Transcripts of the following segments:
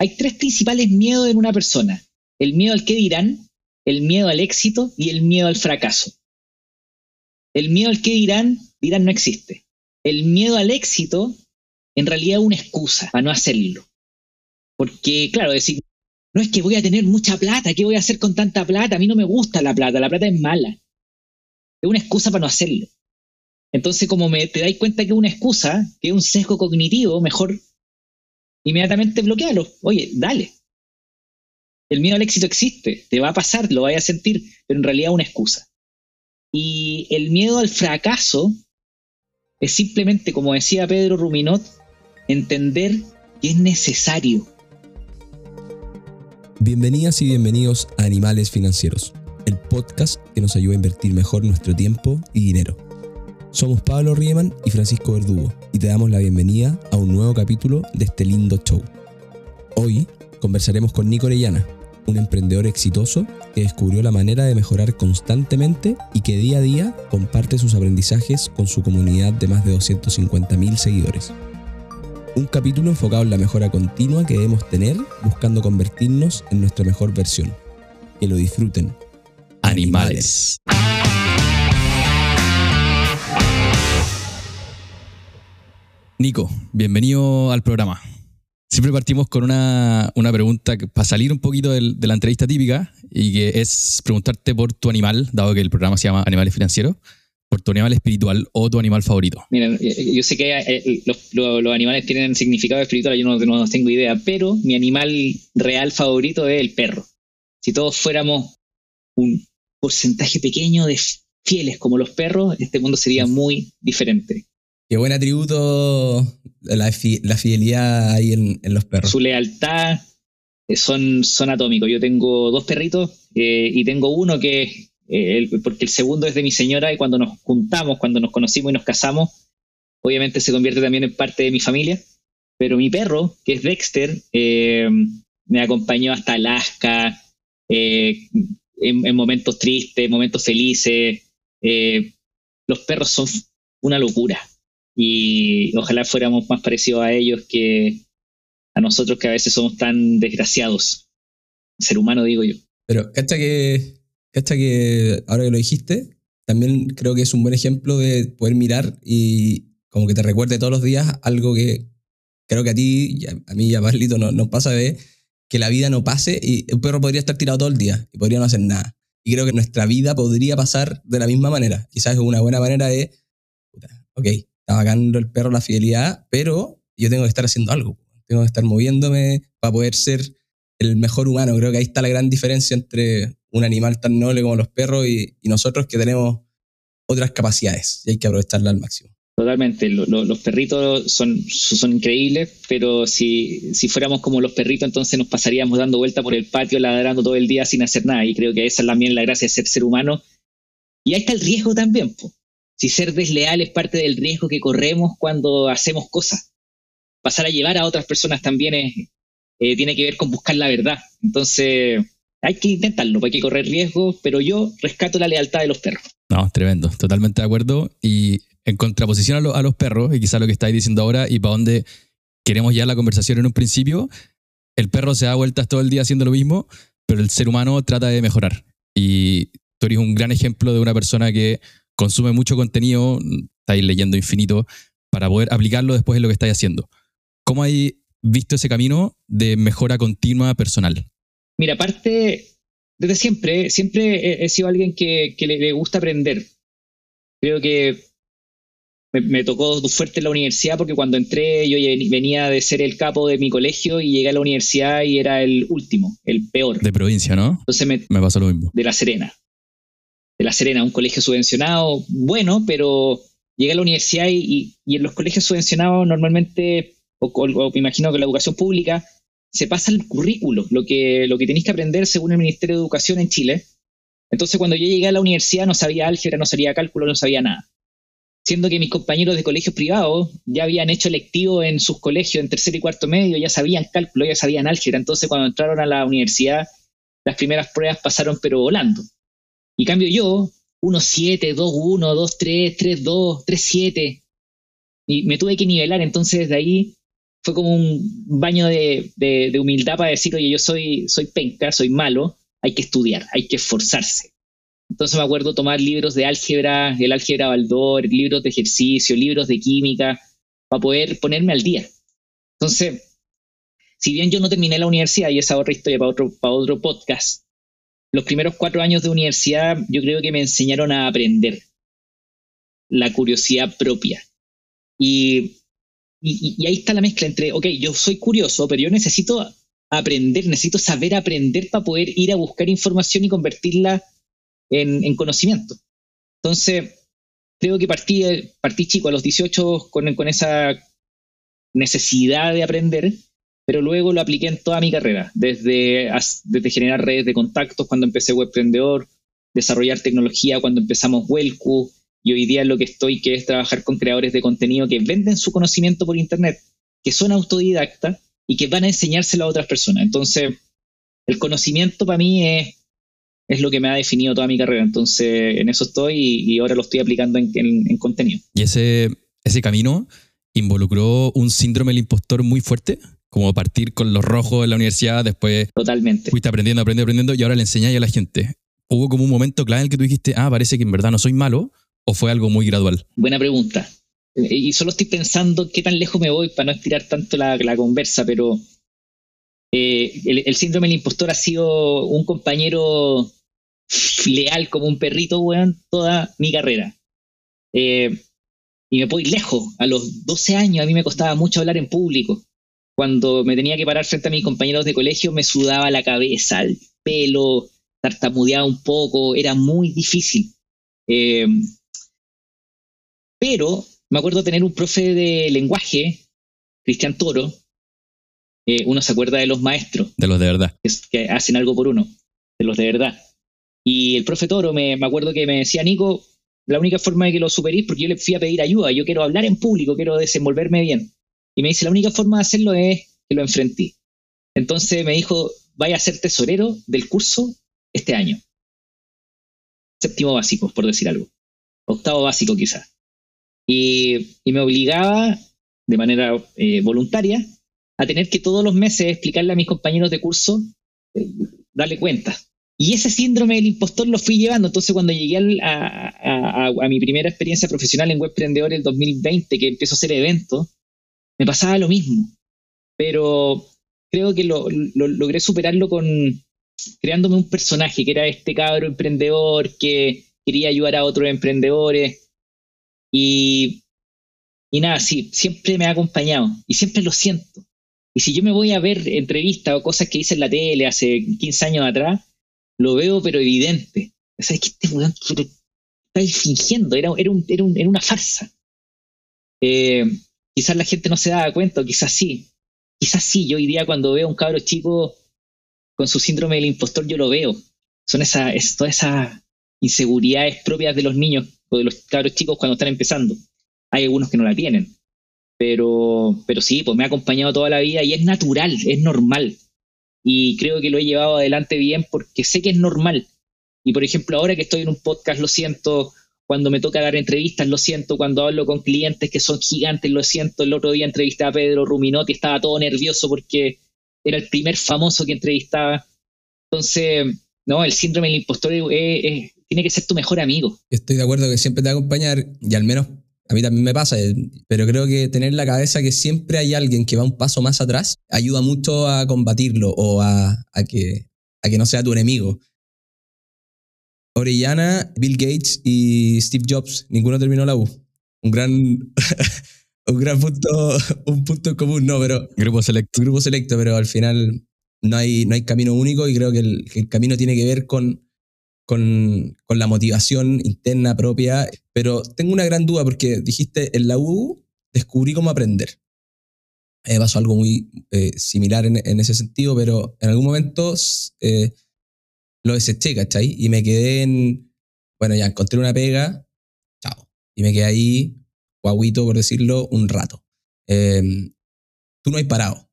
hay tres principales miedos en una persona. El miedo al qué dirán, el miedo al éxito y el miedo al fracaso. El miedo al qué dirán, dirán no existe. El miedo al éxito en realidad es una excusa para no hacerlo. Porque, claro, decir, no es que voy a tener mucha plata, ¿qué voy a hacer con tanta plata? A mí no me gusta la plata, la plata es mala. Es una excusa para no hacerlo. Entonces, como me, te dais cuenta que es una excusa, que es un sesgo cognitivo, mejor inmediatamente bloquealo. Oye, dale. El miedo al éxito existe, te va a pasar, lo vayas a sentir, pero en realidad es una excusa. Y el miedo al fracaso es simplemente, como decía Pedro Ruminot, entender que es necesario. Bienvenidas y bienvenidos a Animales Financieros, el podcast que nos ayuda a invertir mejor nuestro tiempo y dinero. Somos Pablo Riemann y Francisco Verdugo y te damos la bienvenida a un nuevo capítulo de este lindo show. Hoy conversaremos con Nico Orellana, un emprendedor exitoso que descubrió la manera de mejorar constantemente y que día a día comparte sus aprendizajes con su comunidad de más de 250.000 seguidores. Un capítulo enfocado en la mejora continua que debemos tener buscando convertirnos en nuestra mejor versión. Que lo disfruten. Animales. Nico, bienvenido al programa. Siempre partimos con una, pregunta para salir un poquito de la entrevista típica y que es preguntarte por tu animal, dado que el programa se llama Animales Financieros, por tu animal espiritual o tu animal favorito. Mira, yo sé que eh, los, animales tienen significado espiritual, yo no, tengo idea, pero mi animal real favorito es el perro. Si todos fuéramos un porcentaje pequeño de fieles como los perros, este mundo sería muy diferente. Qué buen atributo la, fidelidad ahí en, los perros. Su lealtad eh, son, son atómicos. Yo tengo dos perritos eh, y tengo uno que, eh, porque el segundo es de mi señora y cuando nos juntamos, cuando nos conocimos y nos casamos, obviamente se convierte también en parte de mi familia. Pero mi perro, que es Dexter, me acompañó hasta Alaska, en, en, momentos tristes, momentos felices. los perros son una locura y ojalá fuéramos más parecidos a ellos que a nosotros que a veces somos tan desgraciados. Ser humano, digo yo. Pero, cacha que, cacha que ahora que lo dijiste, también creo que es un buen ejemplo de poder mirar y como que te recuerde todos los días algo que creo que a ti, a mí y a Barlito nos, nos pasa de que la vida no pase y un perro podría estar tirado todo el día y podría no hacer nada. Y creo que nuestra vida podría pasar de la misma manera. Quizás es una buena manera de, ok, está el perro la fidelidad, pero yo tengo que estar haciendo algo. Tengo que estar moviéndome para poder ser el mejor humano. Creo que ahí está la gran diferencia entre un animal tan noble como los perros y, nosotros que tenemos otras capacidades y hay que aprovecharla al máximo. Totalmente, los perritos son, son increíbles, pero si, si fuéramos como los perritos, entonces nos pasaríamos dando vuelta por el patio, ladrando todo el día sin hacer nada. Y creo que esa es también la gracia de ser ser humano. Y ahí está el riesgo también. Po si ser desleal es parte del riesgo que corremos cuando hacemos cosas. Pasar a llevar a otras personas también eh, tiene que ver con buscar la verdad. Entonces, hay que intentarlo, hay que correr riesgos, pero yo rescato la lealtad de los perros. No, tremendo, totalmente de acuerdo. Y en contraposición a, los perros, y quizá lo que estáis diciendo ahora, y para dónde queremos ya la conversación en un principio, el perro se da vueltas todo el día haciendo lo mismo, pero el ser humano trata de mejorar. Y tú eres un gran ejemplo de una persona que consume mucho contenido, estáis leyendo infinito, para poder aplicarlo después en lo que estáis haciendo. ¿Cómo hay visto ese camino de mejora continua personal? Mira, aparte, desde siempre, siempre he, sido alguien que, le, gusta aprender. Creo que me, tocó fuerte en la universidad porque cuando entré yo venía de ser el capo de mi colegio y llegué a la universidad y era el último, el peor. De provincia, ¿no? Entonces me, me pasó lo mismo. De La Serena de La Serena, un colegio subvencionado, bueno, pero llegué a la universidad y, en los colegios subvencionados normalmente, o, me imagino que la educación pública, se pasa el currículo, lo que, lo que tenéis que aprender según el Ministerio de Educación en Chile. Entonces, cuando yo llegué a la universidad no sabía álgebra, no sabía cálculo, no sabía nada. Siendo que mis compañeros de colegios privados ya habían hecho lectivo en sus colegios en tercer y cuarto medio, ya sabían cálculo, ya sabían álgebra. Entonces, cuando entraron a la universidad, las primeras pruebas pasaron pero volando. Y cambio yo, 1-7, 2-1, 2-3, 3-2, 3-7. Y me tuve que nivelar, entonces de ahí fue como un baño de, de, humildad para decir, oye, yo soy, soy penca, soy malo, hay que estudiar, hay que esforzarse. Entonces me acuerdo tomar libros de álgebra, el álgebra Baldor, libros de ejercicio, libros de química, para poder ponerme al día. Entonces, si bien yo no terminé la universidad, y esa otra historia para otro, para otro podcast, los primeros cuatro años de universidad yo creo que me enseñaron a aprender la curiosidad propia. Y, y, ahí está la mezcla entre, ok, yo soy curioso, pero yo necesito aprender, necesito saber aprender para poder ir a buscar información y convertirla en, conocimiento. Entonces, creo que partí, partí chico a los 18 con, con esa necesidad de aprender, pero luego lo apliqué en toda mi carrera, desde, generar redes de contactos cuando empecé Webprendedor, desarrollar tecnología cuando empezamos Welcu, y hoy día lo que estoy, que es trabajar con creadores de contenido que venden su conocimiento por Internet, que son autodidactas y que van a enseñárselo a otras personas. Entonces, el conocimiento para mí es, lo que me ha definido toda mi carrera. Entonces, en eso estoy y, ahora lo estoy aplicando en, en, contenido. ¿Y ese camino involucró un síndrome del impostor muy fuerte? Como partir con los rojos en la universidad, después Totalmente. fuiste aprendiendo, aprendiendo, aprendiendo y ahora le enseñáis a la gente. ¿Hubo como un momento clave en el que tú dijiste, ah, parece que en verdad no soy malo? ¿O fue algo muy gradual? Buena pregunta. Eh, y solo estoy pensando qué tan lejos me voy para no estirar tanto la, conversa, pero eh, el, síndrome del impostor ha sido un compañero leal como un perrito, weón, toda mi carrera. Eh, y me voy lejos. A los 12 años a mí me costaba mucho hablar en público. Cuando me tenía que parar frente a mis compañeros de colegio, me sudaba la cabeza, el pelo, tartamudeaba un poco, era muy difícil. Pero me acuerdo tener un profe de lenguaje, Cristian Toro, eh, uno se acuerda de los maestros. De los de verdad. Que, hacen algo por uno, de los de verdad. Y el profe Toro, me, acuerdo que me decía, Nico, la única forma de que lo superís, porque yo le fui a pedir ayuda, yo quiero hablar en público, quiero desenvolverme bien. Y me dice, la única forma de hacerlo es que lo enfrenté. Entonces me dijo, vaya a ser tesorero del curso este año. Séptimo básico, por decir algo. Octavo básico quizás y, me obligaba de manera eh, voluntaria a tener que todos los meses explicarle a mis compañeros de curso, eh, darle cuenta. Y ese síndrome del impostor lo fui llevando. Entonces, cuando llegué a, mi primera experiencia profesional en Webprendedor el 2020, que empezó a hacer eventos, me pasaba lo mismo. Pero creo que lo, logré superarlo con creándome un personaje que era este cabro emprendedor que quería ayudar a otros emprendedores, y, y nada, sí, siempre me ha acompañado y siempre lo siento. Y si yo me voy a ver entrevistas o cosas que hice en la tele hace 15 años atrás, lo veo pero evidente. O sea, es que este weón está fingiendo, era, era, un, era, era una farsa. Eh, quizás la gente no se daba cuenta, quizás sí. Quizás sí, yo hoy día cuando veo a un cabro chico con su síndrome del impostor, yo lo veo. Son esa, es, todas esas inseguridades propias de los niños o de los cabros chicos cuando están empezando. Hay algunos que no la tienen. Pero, pero sí, pues me ha acompañado toda la vida y es natural, es normal. Y creo que lo he llevado adelante bien porque sé que es normal. Y por ejemplo, ahora que estoy en un podcast, lo siento. Cuando me toca dar entrevistas, lo siento. Cuando hablo con clientes que son gigantes, lo siento. El otro día entrevisté a Pedro Ruminotti, estaba todo nervioso porque era el primer famoso que entrevistaba. Entonces, no, el síndrome del impostor es, tiene que ser tu mejor amigo. Estoy de acuerdo que siempre te va acompañar y al menos a mí también me pasa, eh, pero creo que tener la cabeza que siempre hay alguien que va un paso más atrás ayuda mucho a combatirlo o a que no sea tu enemigo. Orellana, Bill Gates y Steve Jobs, ninguno terminó la U. Un gran, un gran punto, un punto común, no, pero... Grupo selecto. Grupo selecto, pero al final no hay, no hay camino único y creo que el camino tiene que ver con con, con, la motivación interna propia, pero tengo una gran duda porque dijiste en la U descubrí cómo aprender. Me pasó algo muy eh, similar en, en, ese sentido, pero en algún momento eh, lo deseché, ¿cachai? Y me quedé en, bueno, ya encontré una pega, chao. Y me quedé ahí, guaguito por decirlo, un rato. Em, tú no has parado.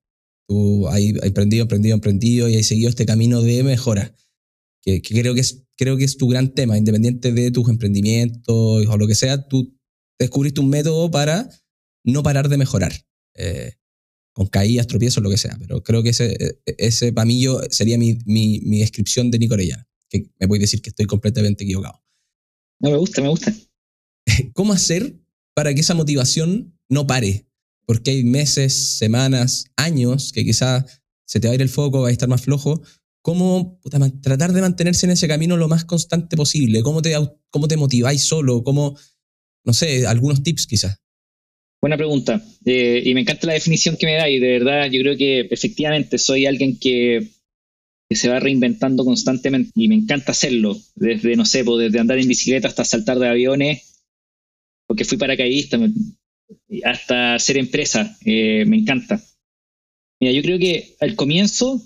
Tú has, aprendido, aprendido, aprendido y has seguido este camino de mejora que, creo, que es, creo que es tu gran tema, independiente de tus emprendimientos o lo que sea, tú descubriste un método para no parar de mejorar. Eh, con caídas, tropiezos, lo que sea. Pero creo que ese, ese para mí yo, sería mi, mi, mi descripción de Nico Orellana, que me voy a decir que estoy completamente equivocado. No me gusta, me gusta. ¿Cómo hacer para que esa motivación no pare? Porque hay meses, semanas, años que quizás se te va a ir el foco, va a estar más flojo. ¿Cómo puta, tratar de mantenerse en ese camino lo más constante posible? ¿Cómo te, cómo te motiváis solo? ¿Cómo, no sé, algunos tips quizás? Buena pregunta. Eh, y me encanta la definición que me da y de verdad yo creo que efectivamente soy alguien que, que, se va reinventando constantemente y me encanta hacerlo. Desde, no sé, pues, desde andar en bicicleta hasta saltar de aviones, porque fui paracaidista, hasta hacer empresa. Eh, me encanta. Mira, yo creo que al comienzo,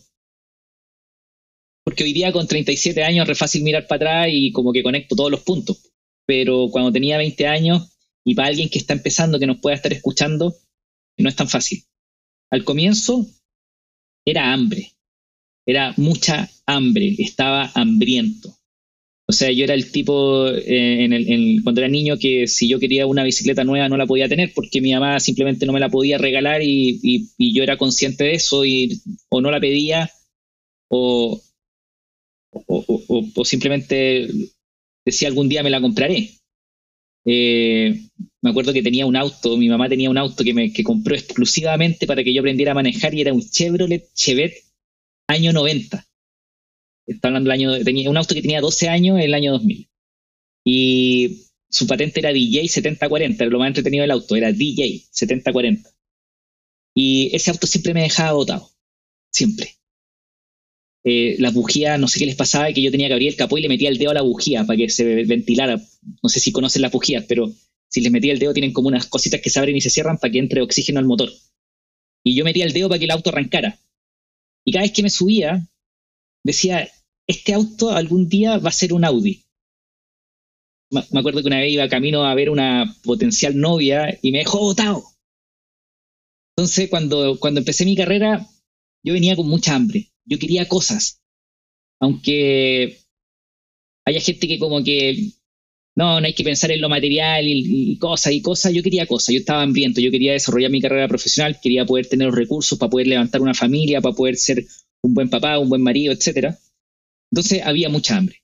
porque hoy día con 37 años es re fácil mirar para atrás y como que conecto todos los puntos. Pero cuando tenía 20 años y para alguien que está empezando, que nos pueda estar escuchando, no es tan fácil. Al comienzo era hambre, era mucha hambre, estaba hambriento. O sea, yo era el tipo eh, en el, cuando era niño que si yo quería una bicicleta nueva no la podía tener porque mi mamá simplemente no me la podía regalar y, y, yo era consciente de eso y o no la pedía o, o, o, simplemente decía algún día me la compraré. Eh, me acuerdo que tenía un auto, mi mamá tenía un auto que, me, que compró exclusivamente para que yo aprendiera a manejar y era un Chevrolet Chevette año 90 está hablando del año, tenía un auto que tenía 12 años en el año 2000. Y su patente era DJ 7040, era lo más entretenido del auto, era DJ 7040. Y ese auto siempre me dejaba botado, siempre. Eh, las bujías, no sé qué les pasaba, que yo tenía que abrir el capó y le metía el dedo a la bujía para que se ventilara. No sé si conocen las bujías, pero si les metía el dedo tienen como unas cositas que se abren y se cierran para que entre oxígeno al motor. Y yo metía el dedo para que el auto arrancara. Y cada vez que me subía, decía, este auto algún día va a ser un Audi. Me acuerdo que una vez iba camino a ver una potencial novia y me dejó botado. Entonces, cuando, cuando empecé mi carrera, yo venía con mucha hambre. Yo quería cosas. Aunque haya gente que como que no, no hay que pensar en lo material y, cosas y cosas. Yo quería cosas, yo estaba hambriento, yo quería desarrollar mi carrera profesional, quería poder tener los recursos para poder levantar una familia, para poder ser un buen papá, un buen marido, etcétera. Entonces había mucha hambre.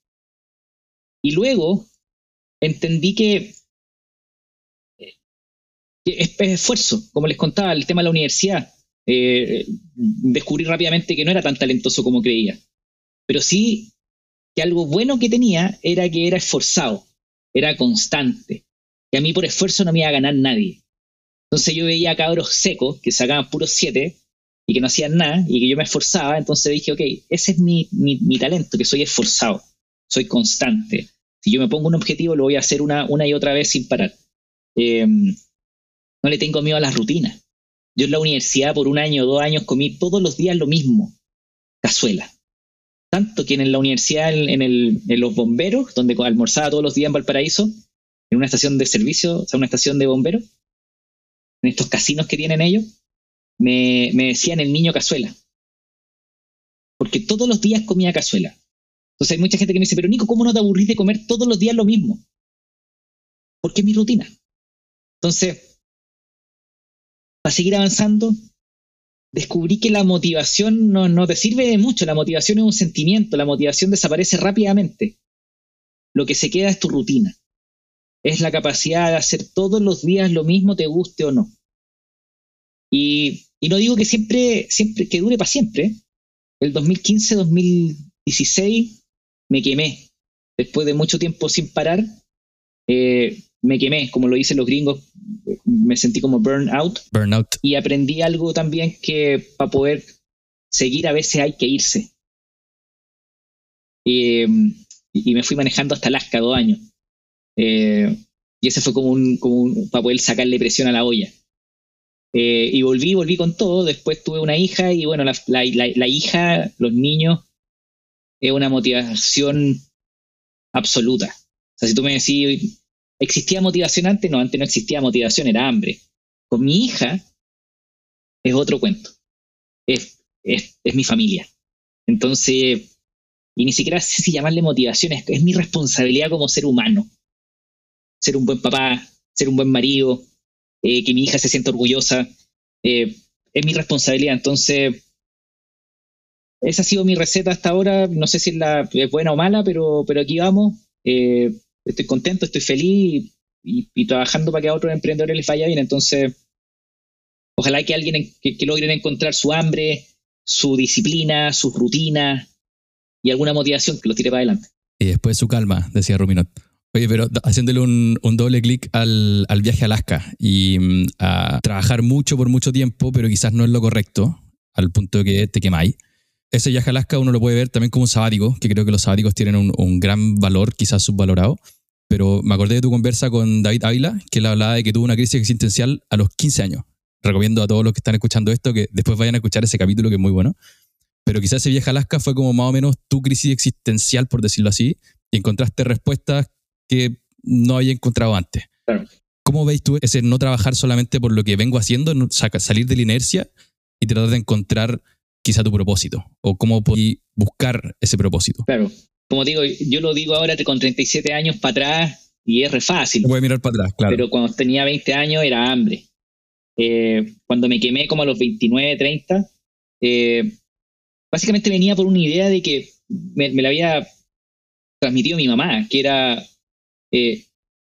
Y luego entendí que, es, esfuerzo, como les contaba, el tema de la universidad. Eh, descubrí rápidamente que no era tan talentoso como creía. Pero sí que algo bueno que tenía era que era esforzado, era constante. Que a mí por esfuerzo no me iba a ganar nadie. Entonces yo veía cabros secos que sacaban puros siete y que no hacían nada y que yo me esforzaba, entonces dije, ok, ese es mi, mi, talento, que soy esforzado, soy constante. Si yo me pongo un objetivo, lo voy a hacer una, una y otra vez sin parar. Em, no le tengo miedo a las rutinas. Yo en la universidad por un año dos años comí todos los días lo mismo, cazuela. Tanto que en la universidad, en los bomberos, donde almorzaba todos los días en Valparaíso, en una estación de servicio, o sea, una estación de bomberos, en estos casinos que tienen ellos, me, me decían el niño cazuela. Porque todos los días comía cazuela. Entonces hay mucha gente que me dice, pero Nico, ¿cómo no te aburrís de comer todos los días lo mismo? Porque es mi rutina. Entonces, para seguir avanzando, descubrí que la motivación no, no te sirve de mucho. La motivación es un sentimiento, la motivación desaparece rápidamente. Lo que se queda es tu rutina. Es la capacidad de hacer todos los días lo mismo, te guste o no. Y y no digo que siempre, siempre, que dure para siempre. El 2015-2016 me quemé. Después de mucho tiempo sin parar, eh, me quemé, como lo dicen los gringos, me sentí como burnout. Burnout. Y aprendí algo también que para poder seguir a veces hay que irse. y me fui manejando hasta Alaska dos años. Eh, y ese fue como un, como un, para poder sacarle presión a la olla. Eh, y volví, volví con todo. Después tuve una hija y bueno, la, la, hija, los niños, es una motivación absoluta. O sea, si tú me decís, ¿existía motivación antes? No, antes no existía motivación, era hambre. Con mi hija es otro cuento. Es, es, es mi familia. Entonces, y ni siquiera sé si llamarle motivación, es, es mi responsabilidad como ser humano. Ser un buen papá, ser un buen marido, eh, que mi hija se sienta orgullosa. Eh, es mi responsabilidad. Entonces, esa ha sido mi receta hasta ahora. No sé si es, la, es buena o mala, pero, pero aquí vamos. Eh, estoy contento, estoy feliz y, trabajando para que a otros emprendedores les vaya bien. Entonces, ojalá que alguien que, logren encontrar su hambre, su disciplina, su rutina y alguna motivación que los tire para adelante. Y después su calma, decía Ruminot. Oye, pero haciéndole un, doble clic al, viaje a Alaska y mm, a trabajar mucho por mucho tiempo, pero quizás no es lo correcto, al punto de que te quemáis. Ese viaje a Alaska uno lo puede ver también como un sabático, que creo que los sabáticos tienen un gran valor, quizás subvalorado. Pero me acordé de tu conversa con David Ávila, que él hablaba de que tuvo una crisis existencial a los 15 años. Recomiendo a todos los que están escuchando esto que después vayan a escuchar ese capítulo que es muy bueno. Pero quizás ese viaje a Alaska fue como más o menos tu crisis existencial, por decirlo así, y encontraste respuestas que no había encontrado antes. ¿Cómo veis tú ese no trabajar solamente por lo que vengo haciendo, salir de la inercia y tratar de encontrar quizá tu propósito? ¿O cómo buscar ese propósito? Claro, como digo, yo lo digo ahora con 37 años para atrás y es re fácil. Voy a mirar para atrás, claro. Pero cuando tenía 20 años era hambre. Eh, cuando me quemé como a los 29, 30, eh, básicamente venía por una idea de que me, la había transmitido mi mamá, que era, eh,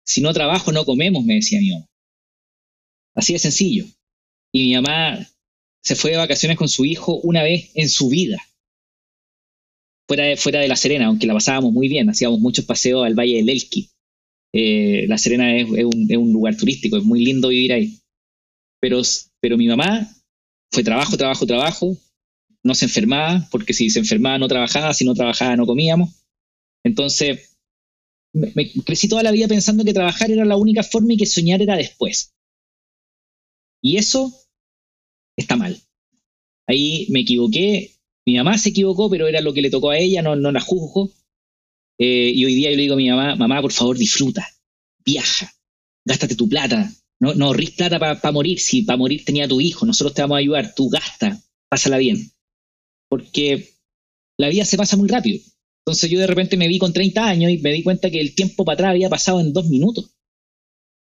si no trabajo no comemos, me decía mi mamá. Así de sencillo. Y mi mamá se fue de vacaciones con su hijo una vez en su vida fuera de, fuera de La Serena, aunque la pasábamos muy bien, hacíamos muchos paseos al Valle del Elqui. Eh, la Serena es, un, lugar turístico, es muy lindo vivir ahí. Pero, pero mi mamá fue trabajo, trabajo, trabajo, no se enfermaba, porque si se enfermaba no trabajaba, si no trabajaba no comíamos. Entonces, me, crecí toda la vida pensando que trabajar era la única forma y que soñar era después. Y eso está mal. Ahí me equivoqué mi mamá se equivocó, pero era lo que le tocó a ella, no, la juzgo. Eh, y hoy día yo le digo a mi mamá, mamá, por favor, disfruta, viaja, gástate tu plata. No, no plata para morir. Si para morir tenía tu hijo, nosotros te vamos a ayudar. Tú gasta, pásala bien. Porque la vida se pasa muy rápido. Entonces yo de repente me vi con 30 años y me di cuenta que el tiempo para atrás había pasado en dos minutos.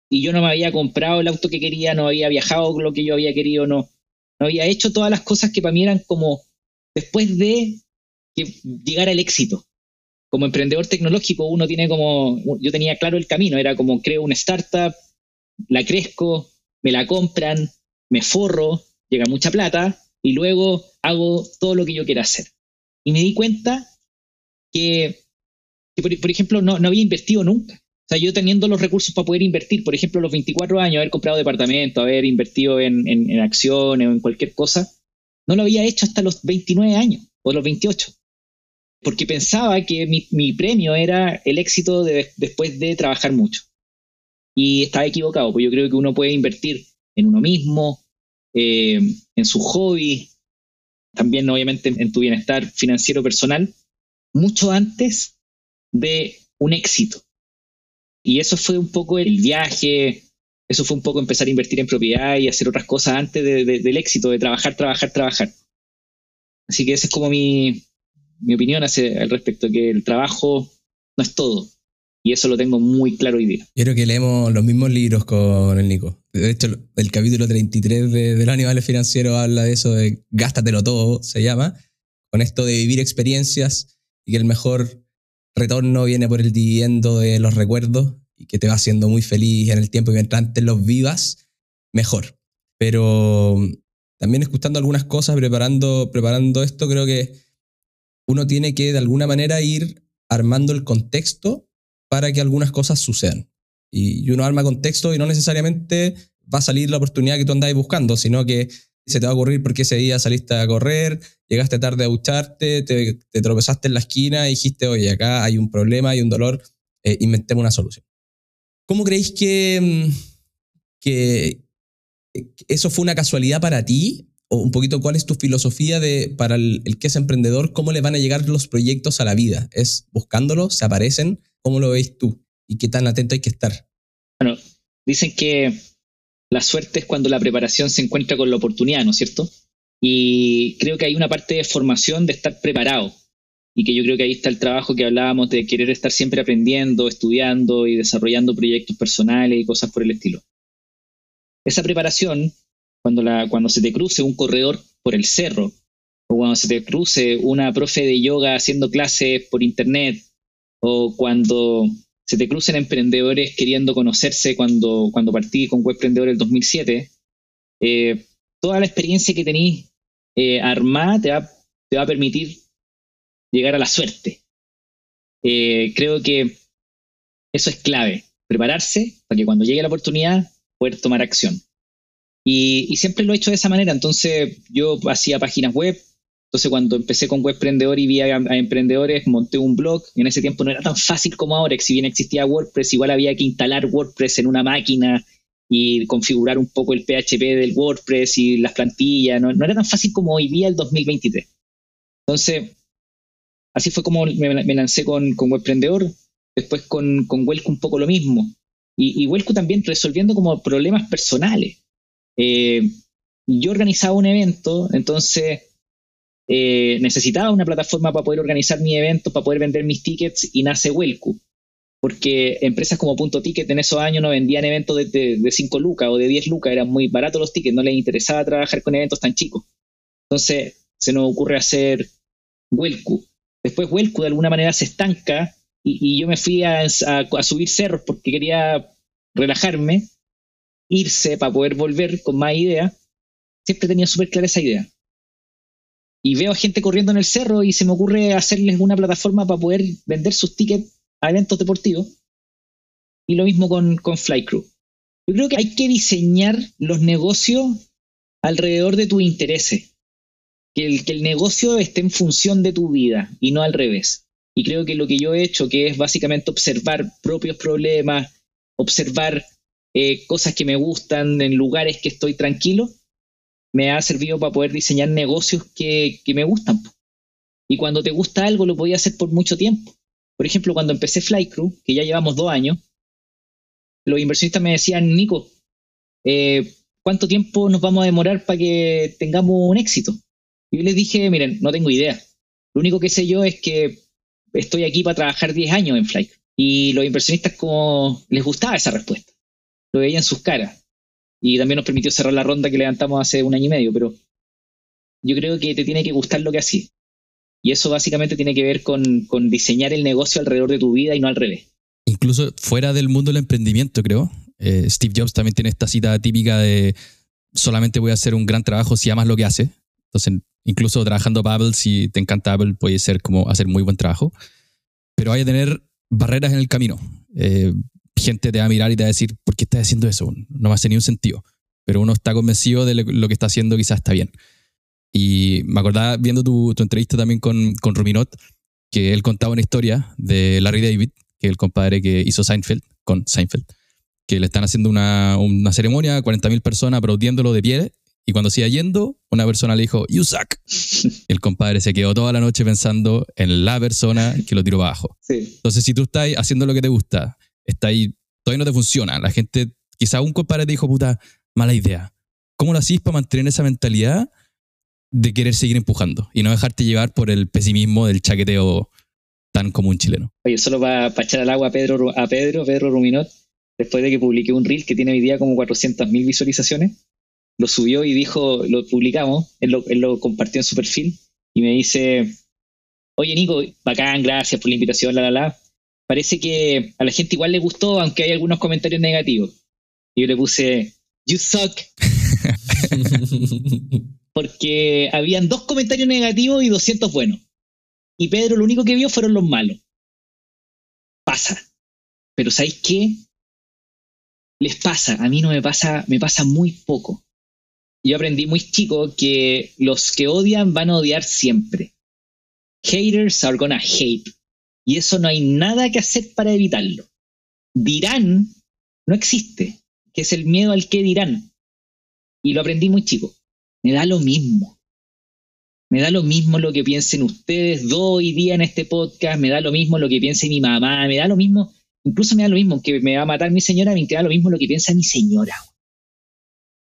Y yo no me había comprado el auto que quería, no había viajado lo que yo había querido, no, no había hecho todas las cosas que para mí eran como después de llegar al éxito. Como emprendedor tecnológico, uno tiene como, yo tenía claro el camino, era como creo una startup, la crezco, me la compran, me forro, llega mucha plata y luego hago todo lo que yo quiera hacer. Y me di cuenta que, por, ejemplo, no, había invertido nunca. O sea, yo teniendo los recursos para poder invertir, por ejemplo, los 24 años, haber comprado departamento, haber invertido en, en acciones o en cualquier cosa, no lo había hecho hasta los 29 años o los 28, porque pensaba que mi, premio era el éxito después de trabajar mucho. Y estaba equivocado, pues yo creo que uno puede invertir en uno mismo, eh, en su hobby, también obviamente en tu bienestar financiero personal, mucho antes de un éxito. Y eso fue un poco el viaje, eso fue un poco empezar a invertir en propiedad y hacer otras cosas antes del éxito, de trabajar, trabajar, trabajar. Así que esa es como mi, opinión al respecto, que el trabajo no es todo. Y eso lo tengo muy claro hoy día. Quiero que leemos los mismos libros con el Nico. De hecho, el capítulo 33 de, de los animales financieros habla de eso de gástatelo todo, se llama, con esto de vivir experiencias y que el mejor retorno viene por el dividendo de los recuerdos y que te va haciendo muy feliz en el tiempo y mientras antes los vivas, mejor. Pero mm, también escuchando algunas cosas, preparando, preparando esto, creo que uno tiene que de alguna manera ir armando el contexto para que algunas cosas sucedan. Y uno arma contexto y no necesariamente va a salir la oportunidad que tú andáis buscando, sino que se te va a ocurrir porque ese día saliste a correr, llegaste tarde a ducharte, te, tropezaste en la esquina y dijiste, oye, acá hay un problema, hay un dolor, eh, inventemos una solución. ¿Cómo creéis que, mm, que eso fue una casualidad para ti? O un poquito, ¿cuál es tu filosofía de, para el, que es emprendedor? ¿Cómo le van a llegar los proyectos a la vida? ¿Es buscándolos? ¿Se aparecen? ¿Cómo lo veis tú? ¿Y qué tan atento hay que estar? Bueno, dicen que la suerte es cuando la preparación se encuentra con la oportunidad, ¿no es cierto? Y creo que hay una parte de formación de estar preparado y que yo creo que ahí está el trabajo que hablábamos de querer estar siempre aprendiendo, estudiando y desarrollando proyectos personales y cosas por el estilo. Esa preparación cuando, la, cuando se te cruce un corredor por el cerro, o cuando se te cruce una profe de yoga haciendo clases por internet, o cuando se te crucen emprendedores queriendo conocerse cuando, cuando partí con Webprendedor el 2007, eh, toda la experiencia que tenéis eh, armada te va, te va a permitir llegar a la suerte. Eh, creo que eso es clave, prepararse para que cuando llegue la oportunidad poder tomar acción. Y, siempre lo he hecho de esa manera, entonces yo hacía páginas web, entonces cuando empecé con Webprendedor y vi a, emprendedores, monté un blog, en ese tiempo no era tan fácil como ahora, si bien existía WordPress, igual había que instalar WordPress en una máquina y configurar un poco el PHP del WordPress y las plantillas, no, era tan fácil como hoy día el 2023. Entonces, así fue como me, lancé con, con Webprendedor, después con, con un poco lo mismo. Y, y también resolviendo como problemas personales. Eh, yo organizaba un evento, entonces eh, necesitaba una plataforma para poder organizar mi evento, para poder vender mis tickets y nace Welcu. Porque empresas como Punto Ticket en esos años no vendían eventos de, 5 lucas o de 10 lucas, eran muy baratos los tickets, no les interesaba trabajar con eventos tan chicos. Entonces se nos ocurre hacer Welcu. Después Welcu de alguna manera se estanca y, yo me fui a, subir cerros porque quería relajarme, irse para poder volver con más ideas. Siempre tenía súper clara esa idea. Y veo gente corriendo en el cerro y se me ocurre hacerles una plataforma para poder vender sus tickets a eventos deportivos. Y lo mismo con, con Flycrew. Yo creo que hay que diseñar los negocios alrededor de tus intereses. Que el, que el negocio esté en función de tu vida y no al revés. Y creo que lo que yo he hecho, que es básicamente observar propios problemas, observar eh, cosas que me gustan en lugares que estoy tranquilo, me ha servido para poder diseñar negocios que, me gustan. Y cuando te gusta algo, lo podía hacer por mucho tiempo. Por ejemplo, cuando empecé Flycrew, que ya llevamos dos años, los inversionistas me decían, Nico, eh, ¿cuánto tiempo nos vamos a demorar para que tengamos un éxito? Y yo les dije, miren, no tengo idea. Lo único que sé yo es que estoy aquí para trabajar 10 años en Flight. Y los inversionistas como les gustaba esa respuesta. Lo veían sus caras. Y también nos permitió cerrar la ronda que levantamos hace un año y medio. Pero yo creo que te tiene que gustar lo que haces. Y eso básicamente tiene que ver con, diseñar el negocio alrededor de tu vida y no al revés. Incluso fuera del mundo del emprendimiento, creo. Eh, Steve Jobs también tiene esta cita típica de solamente voy a hacer un gran trabajo si amas lo que hace. Entonces, incluso trabajando Apple, si te encanta Apple, puede ser como hacer muy buen trabajo. Pero hay que tener barreras en el camino. Eh, gente te va a mirar y te va a decir, ¿por qué estás haciendo eso? No me hace ni un sentido. Pero uno está convencido de lo que está haciendo, quizás está bien. Y me acordaba viendo tu, entrevista también con, con Ruminot, que él contaba una historia de Larry David, que es el compadre que hizo Seinfeld, con Seinfeld, que le están haciendo una, una ceremonia, 40.000 personas aplaudiéndolo de pie, y cuando se iba yendo, una persona le dijo, you suck. El compadre se quedó toda la noche pensando en la persona que lo tiró abajo. Entonces, si tú estás haciendo lo que te gusta, está ahí, todavía no te funciona. La gente, quizá un compadre te dijo, puta, mala idea. ¿Cómo lo hacís para mantener esa mentalidad de querer seguir empujando y no dejarte llevar por el pesimismo del chaqueteo tan común chileno? Oye, solo para echar al agua a Pedro, a Pedro, Pedro Ruminot, después de que publiqué un reel que tiene hoy día como 400.000 visualizaciones, lo subió y dijo, lo publicamos, él lo, compartió en su perfil y me dice, oye Nico, bacán, gracias por la invitación, la, la, la. Parece que a la gente igual le gustó, aunque hay algunos comentarios negativos. Y yo le puse, you suck. Porque habían dos comentarios negativos y 200 buenos. Y Pedro lo único que vio fueron los malos. Pasa. Pero ¿sabéis qué? Les pasa, a mí no me pasa, me pasa muy poco yo aprendí muy chico que los que odian van a odiar siempre. Haters are gonna hate. Y eso no hay nada que hacer para evitarlo. Dirán no existe, que es el miedo al que dirán. Y lo aprendí muy chico. Me da lo mismo. Me da lo mismo lo que piensen ustedes dos día en este podcast, me da lo mismo lo que piense mi mamá, me da lo mismo, incluso me da lo mismo que me va a matar mi señora, me da lo mismo lo que piensa mi señora.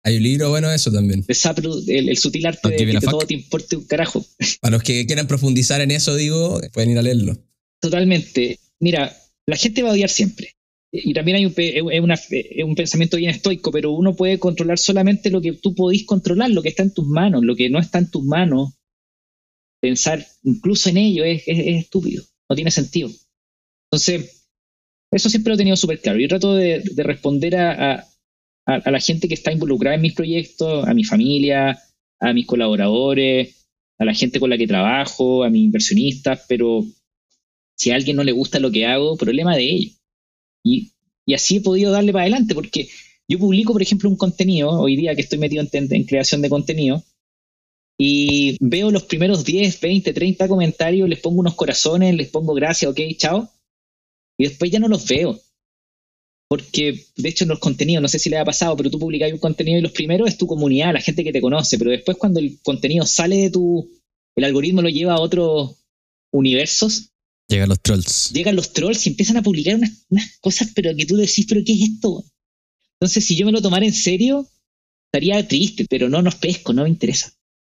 Hay un libro bueno eso también. El, el sutil arte de que todo te importe un carajo. Para los que quieran profundizar en eso, digo, pueden ir a leerlo. Totalmente. Mira, la gente va a odiar siempre. y también hay un, es una, es un pensamiento bien estoico, pero uno puede controlar solamente lo que tú podís controlar, lo que está en tus manos, lo que no está en tus manos. Pensar incluso en ello es, es, estúpido, no tiene sentido. Entonces, eso siempre lo he tenido súper claro. Yo trato de, de responder a, a, a, la gente que está involucrada en mis proyectos, a mi familia, a mis colaboradores, a la gente con la que trabajo, a mis inversionistas, pero si a alguien no le gusta lo que hago, problema de ellos. Y, así he podido darle para adelante, porque yo publico, por ejemplo, un contenido, hoy día que estoy metido en, en, creación de contenido, y veo los primeros 10, 20, 30 comentarios, les pongo unos corazones, les pongo gracias, ok, chao, y después ya no los veo. Porque, de hecho, en los contenidos, no sé si le ha pasado, pero tú publicas un contenido y los primeros es tu comunidad, la gente que te conoce, pero después cuando el contenido sale de tu, el algoritmo lo lleva a otros universos, Llegan los trolls. Llegan los trolls y empiezan a publicar unas, unas, cosas, pero que tú decís, pero ¿qué es esto? Entonces, si yo me lo tomara en serio, estaría triste, pero no nos pesco, no me interesa.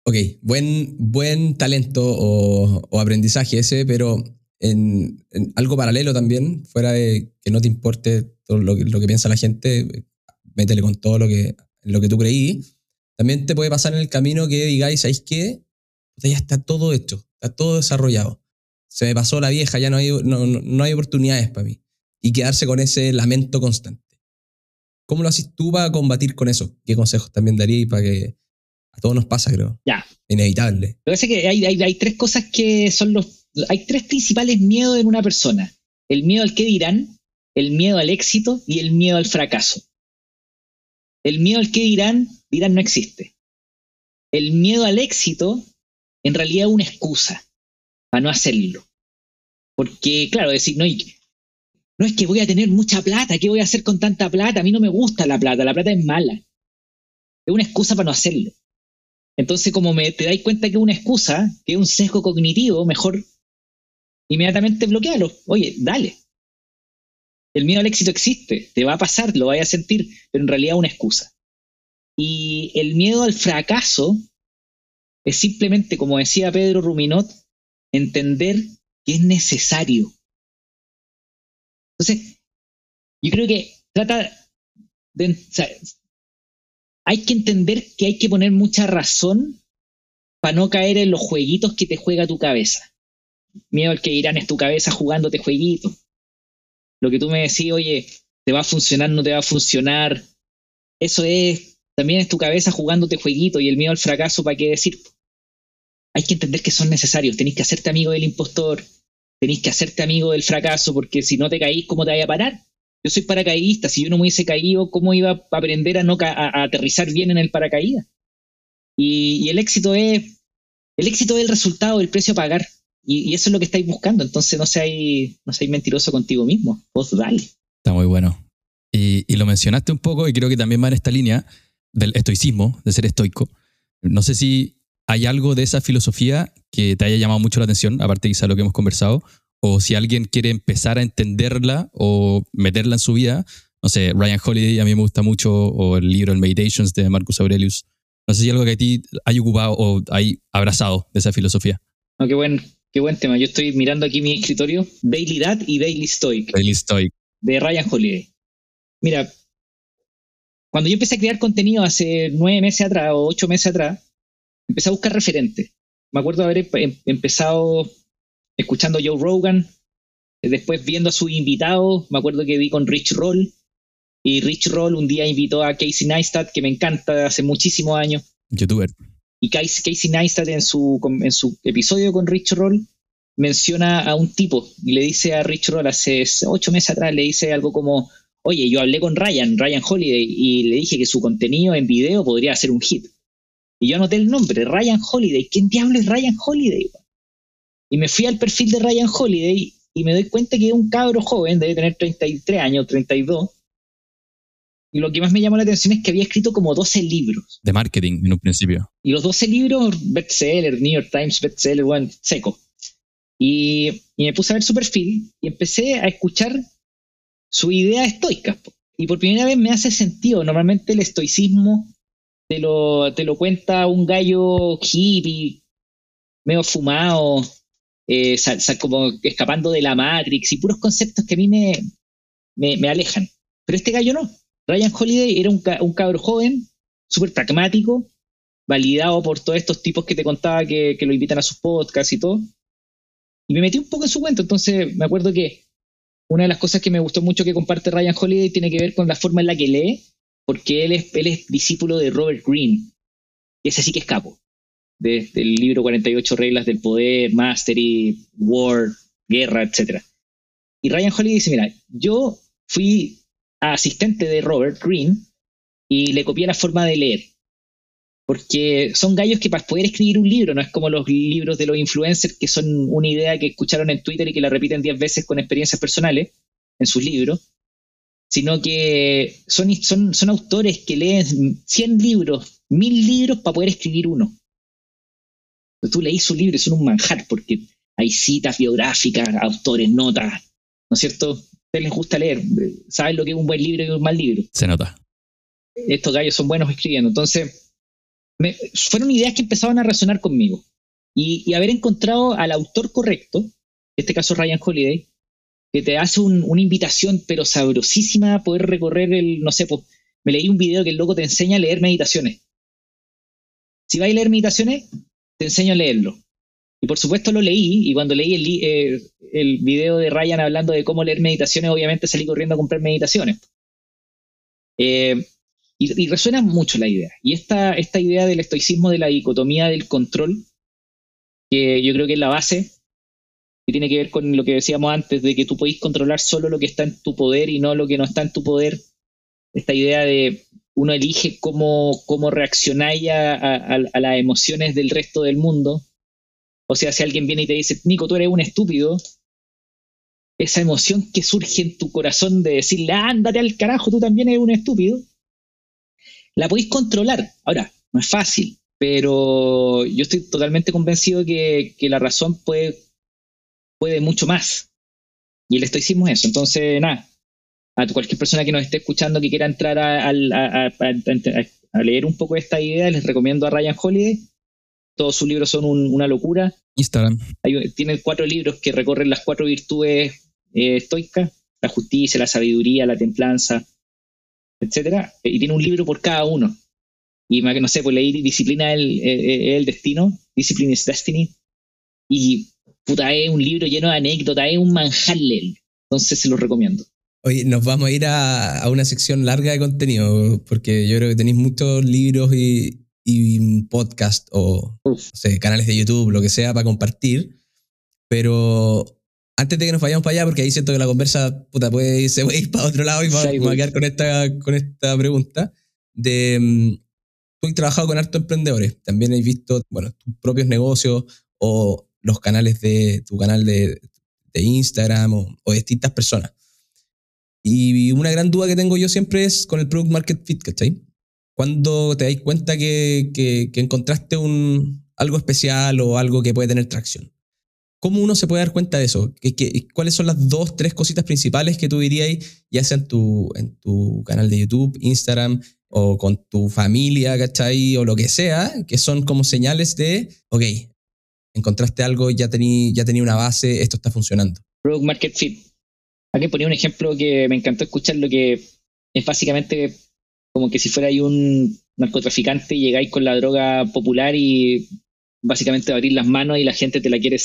Ok, buen, buen talento o, o aprendizaje ese, pero en, en, algo paralelo también, fuera de que no te importe todo lo que, lo que piensa la gente, métele con todo lo que, lo que tú creí. También te puede pasar en el camino que digáis, ¿sabéis qué? Ya está todo hecho, está todo desarrollado se me pasó la vieja, ya no hay, no, no hay oportunidades para mí. Y quedarse con ese lamento constante. ¿Cómo lo haces tú para combatir con eso? ¿Qué consejos también darías para que a todos nos pasa, creo? Ya. Inevitable. Lo que pasa es que hay, hay, hay tres cosas que son los... Hay tres principales miedos en una persona. El miedo al qué dirán, el miedo al éxito y el miedo al fracaso. El miedo al qué dirán, dirán no existe. El miedo al éxito, en realidad es una excusa para no hacerlo. Porque, claro, decir, no, no es que voy a tener mucha plata, ¿qué voy a hacer con tanta plata? A mí no me gusta la plata, la plata es mala. Es una excusa para no hacerlo. Entonces, como me, te dais cuenta que es una excusa, que es un sesgo cognitivo, mejor inmediatamente bloquealo. Oye, dale. El miedo al éxito existe, te va a pasar, lo vayas a sentir, pero en realidad es una excusa. Y el miedo al fracaso es simplemente, como decía Pedro Ruminot, entender que es necesario. Entonces, yo creo que trata de... Hay que entender que hay que poner mucha razón para no caer en los jueguitos que te juega tu cabeza. Miedo al que irán es tu cabeza jugándote jueguitos. Lo que tú me decís, oye, te va a funcionar, no te va a funcionar. Eso es, también es tu cabeza jugándote jueguitos y el miedo al fracaso, ¿para qué decir? hay que entender que son necesarios. Tenéis que hacerte amigo del impostor, tenéis que hacerte amigo del fracaso, porque si no te caís, ¿cómo te vaya a parar? Yo soy paracaidista, si yo no me hubiese caído, ¿cómo iba a aprender a, no a, a aterrizar bien en el paracaídas? Y, y, el éxito es el éxito es el resultado del precio a pagar. Y, y, eso es lo que estáis buscando. Entonces no seáis, no seáis mentiroso contigo mismo. Vos dale. Está muy bueno. Y, y lo mencionaste un poco, y creo que también va en esta línea del estoicismo, de ser estoico. No sé si ¿Hay algo de esa filosofía que te haya llamado mucho la atención, aparte quizá lo que hemos conversado? O si alguien quiere empezar a entenderla o meterla en su vida, no sé, Ryan Holiday a mí me gusta mucho, o el libro El Meditations de Marcus Aurelius. No sé si hay algo que a ti hay ocupado o hay abrazado de esa filosofía. No, qué buen, qué buen tema. Yo estoy mirando aquí mi escritorio, Daily Dad y Daily Stoic. Daily Stoic. De Ryan Holiday. Mira, cuando yo empecé a crear contenido hace nueve meses atrás o ocho meses atrás, empecé a buscar referentes. Me acuerdo haber em, empezado escuchando Joe Rogan, después viendo a sus invitados, me acuerdo que vi con Rich Roll, y Rich Roll un día invitó a Casey Neistat, que me encanta hace muchísimos años. Youtuber. Y Casey, Neistat en su, en su episodio con Rich Roll menciona a un tipo y le dice a Rich Roll hace ocho meses atrás, le dice algo como, oye, yo hablé con Ryan, Ryan Holiday, y le dije que su contenido en video podría ser un hit. Y yo anoté el nombre, Ryan Holiday. ¿Quién diablo es Ryan Holiday? Y me fui al perfil de Ryan Holiday y me doy cuenta que es un cabro joven, debe tener 33 años, 32. Y lo que más me llamó la atención es que había escrito como 12 libros. De marketing en un principio. Y los 12 libros, bestseller, New York Times, bestseller, bueno, seco. Y, y, me puse a ver su perfil y empecé a escuchar su idea estoica. Y por primera vez me hace sentido. Normalmente el estoicismo te lo, te lo cuenta un gallo hippie, medio fumado, eh, sal, sal, como escapando de la Matrix y puros conceptos que a mí me, me, me alejan. Pero este gallo no. Ryan Holiday era un, ca- un cabro joven, súper pragmático, validado por todos estos tipos que te contaba que, lo invitan a sus podcasts y todo. Y me metí un poco en su cuento. Entonces me acuerdo que una de las cosas que me gustó mucho que comparte Ryan Holiday tiene que ver con la forma en la que lee, porque él es, él es discípulo de Robert Greene. Y ese sí que es capo. De- del libro 48 reglas del poder, Mastery, War, Guerra, etc. Y Ryan Holiday dice, mira, yo fui asistente de Robert Greene y le copié la forma de leer. Porque son gallos que para poder escribir un libro, no es como los libros de los influencers que son una idea que escucharon en Twitter y que la repiten 10 veces con experiencias personales en sus libros, sino que son, son, son autores que leen 100 libros, 1000 libros para poder escribir uno. Tú leís su libro y son un manjar porque hay citas biográficas, autores, notas, ¿no es cierto? Les gusta leer, saben lo que es un buen libro y un mal libro Se nota. estos gallos son buenos escribiendo. Entonces, me- fueron ideas que empezaban a resonar conmigo. Y, y haber encontrado al autor correcto, en este caso Ryan Holiday, que te hace un- una invitación, pero sabrosísima, a poder recorrer el, no sé, pues, me leí un video que el loco te enseña a leer meditaciones. Si vais a leer meditaciones, te enseño a leerlo. Y por supuesto lo leí, y cuando leí eh, el video de Ryan hablando de cómo leer meditaciones, obviamente salí corriendo a comprar meditaciones. Eh, y, resuena mucho la idea. Y esta, esta idea del estoicismo, de la dicotomía del control, que yo creo que es la base, que tiene que ver con lo que decíamos antes, de que tú podés controlar solo lo que está en tu poder y no lo que no está en tu poder. Esta idea de uno elige cómo, cómo reaccionáis a las emociones del resto del mundo. O sea, si alguien viene y te dice, Nico, tú eres un estúpido, esa emoción que surge en tu corazón de decirle, ándate al carajo, tú también eres un estúpido, la podéis controlar. Ahora, no es fácil, pero yo estoy totalmente convencido que, que la razón puede, mucho más. Y el estoicismo es eso. Entonces, nada, a cualquier persona que nos esté escuchando que quiera entrar a- a leer un poco esta idea, les recomiendo a Ryan Holiday. Todos sus libros son un- una locura. Instagram. Hay- tiene cuatro libros que recorren las cuatro virtudes eh, estoicas, la justicia, la sabiduría, la templanza, etcétera, y tiene un libro por cada uno. Y me- no sé, pues leí Disciplina es el, eh, eh, el destino, Discipline is Destiny, y puta, es un libro lleno de anécdotas, es un manjar. Entonces se los recomiendo. Oye, nos vamos a ir a, a una sección larga de contenido, porque yo creo que tenéis muchos libros y, y podcast o no Uf. sé, canales de YouTube, lo que sea, para compartir. Pero antes de que nos vayamos para allá, porque ahí siento que la conversa puta, puede, ir- se puede ir para otro lado y vamos, Sí, a güey. quedar con esta, con esta pregunta. De, mm, tú has trabajado con hartos emprendedores, también has visto bueno, tus propios negocios o los canales de tu canal de, de Instagram o, o distintas personas. Y una gran duda que tengo yo siempre es con el Product Market Fit, ¿cachai? Cuando te das cuenta que, que, que encontraste un, algo especial o algo que puede tener tracción. ¿Cómo uno se puede dar cuenta de eso? ¿Qué, qué, cuáles son las dos, tres cositas principales que tú dirías, ya sea en tu, en tu canal de YouTube, Instagram o con tu familia, ¿cachai? O lo que sea, que son como señales de, ok, encontraste algo, ya tenía ya tení una base, esto está funcionando. Product Market Fit. Aquí ponía un ejemplo que me encantó escuchar, lo que es básicamente como que si fuera ahí un narcotraficante y llegáis con la droga popular y básicamente abrir las manos y la gente te la quiere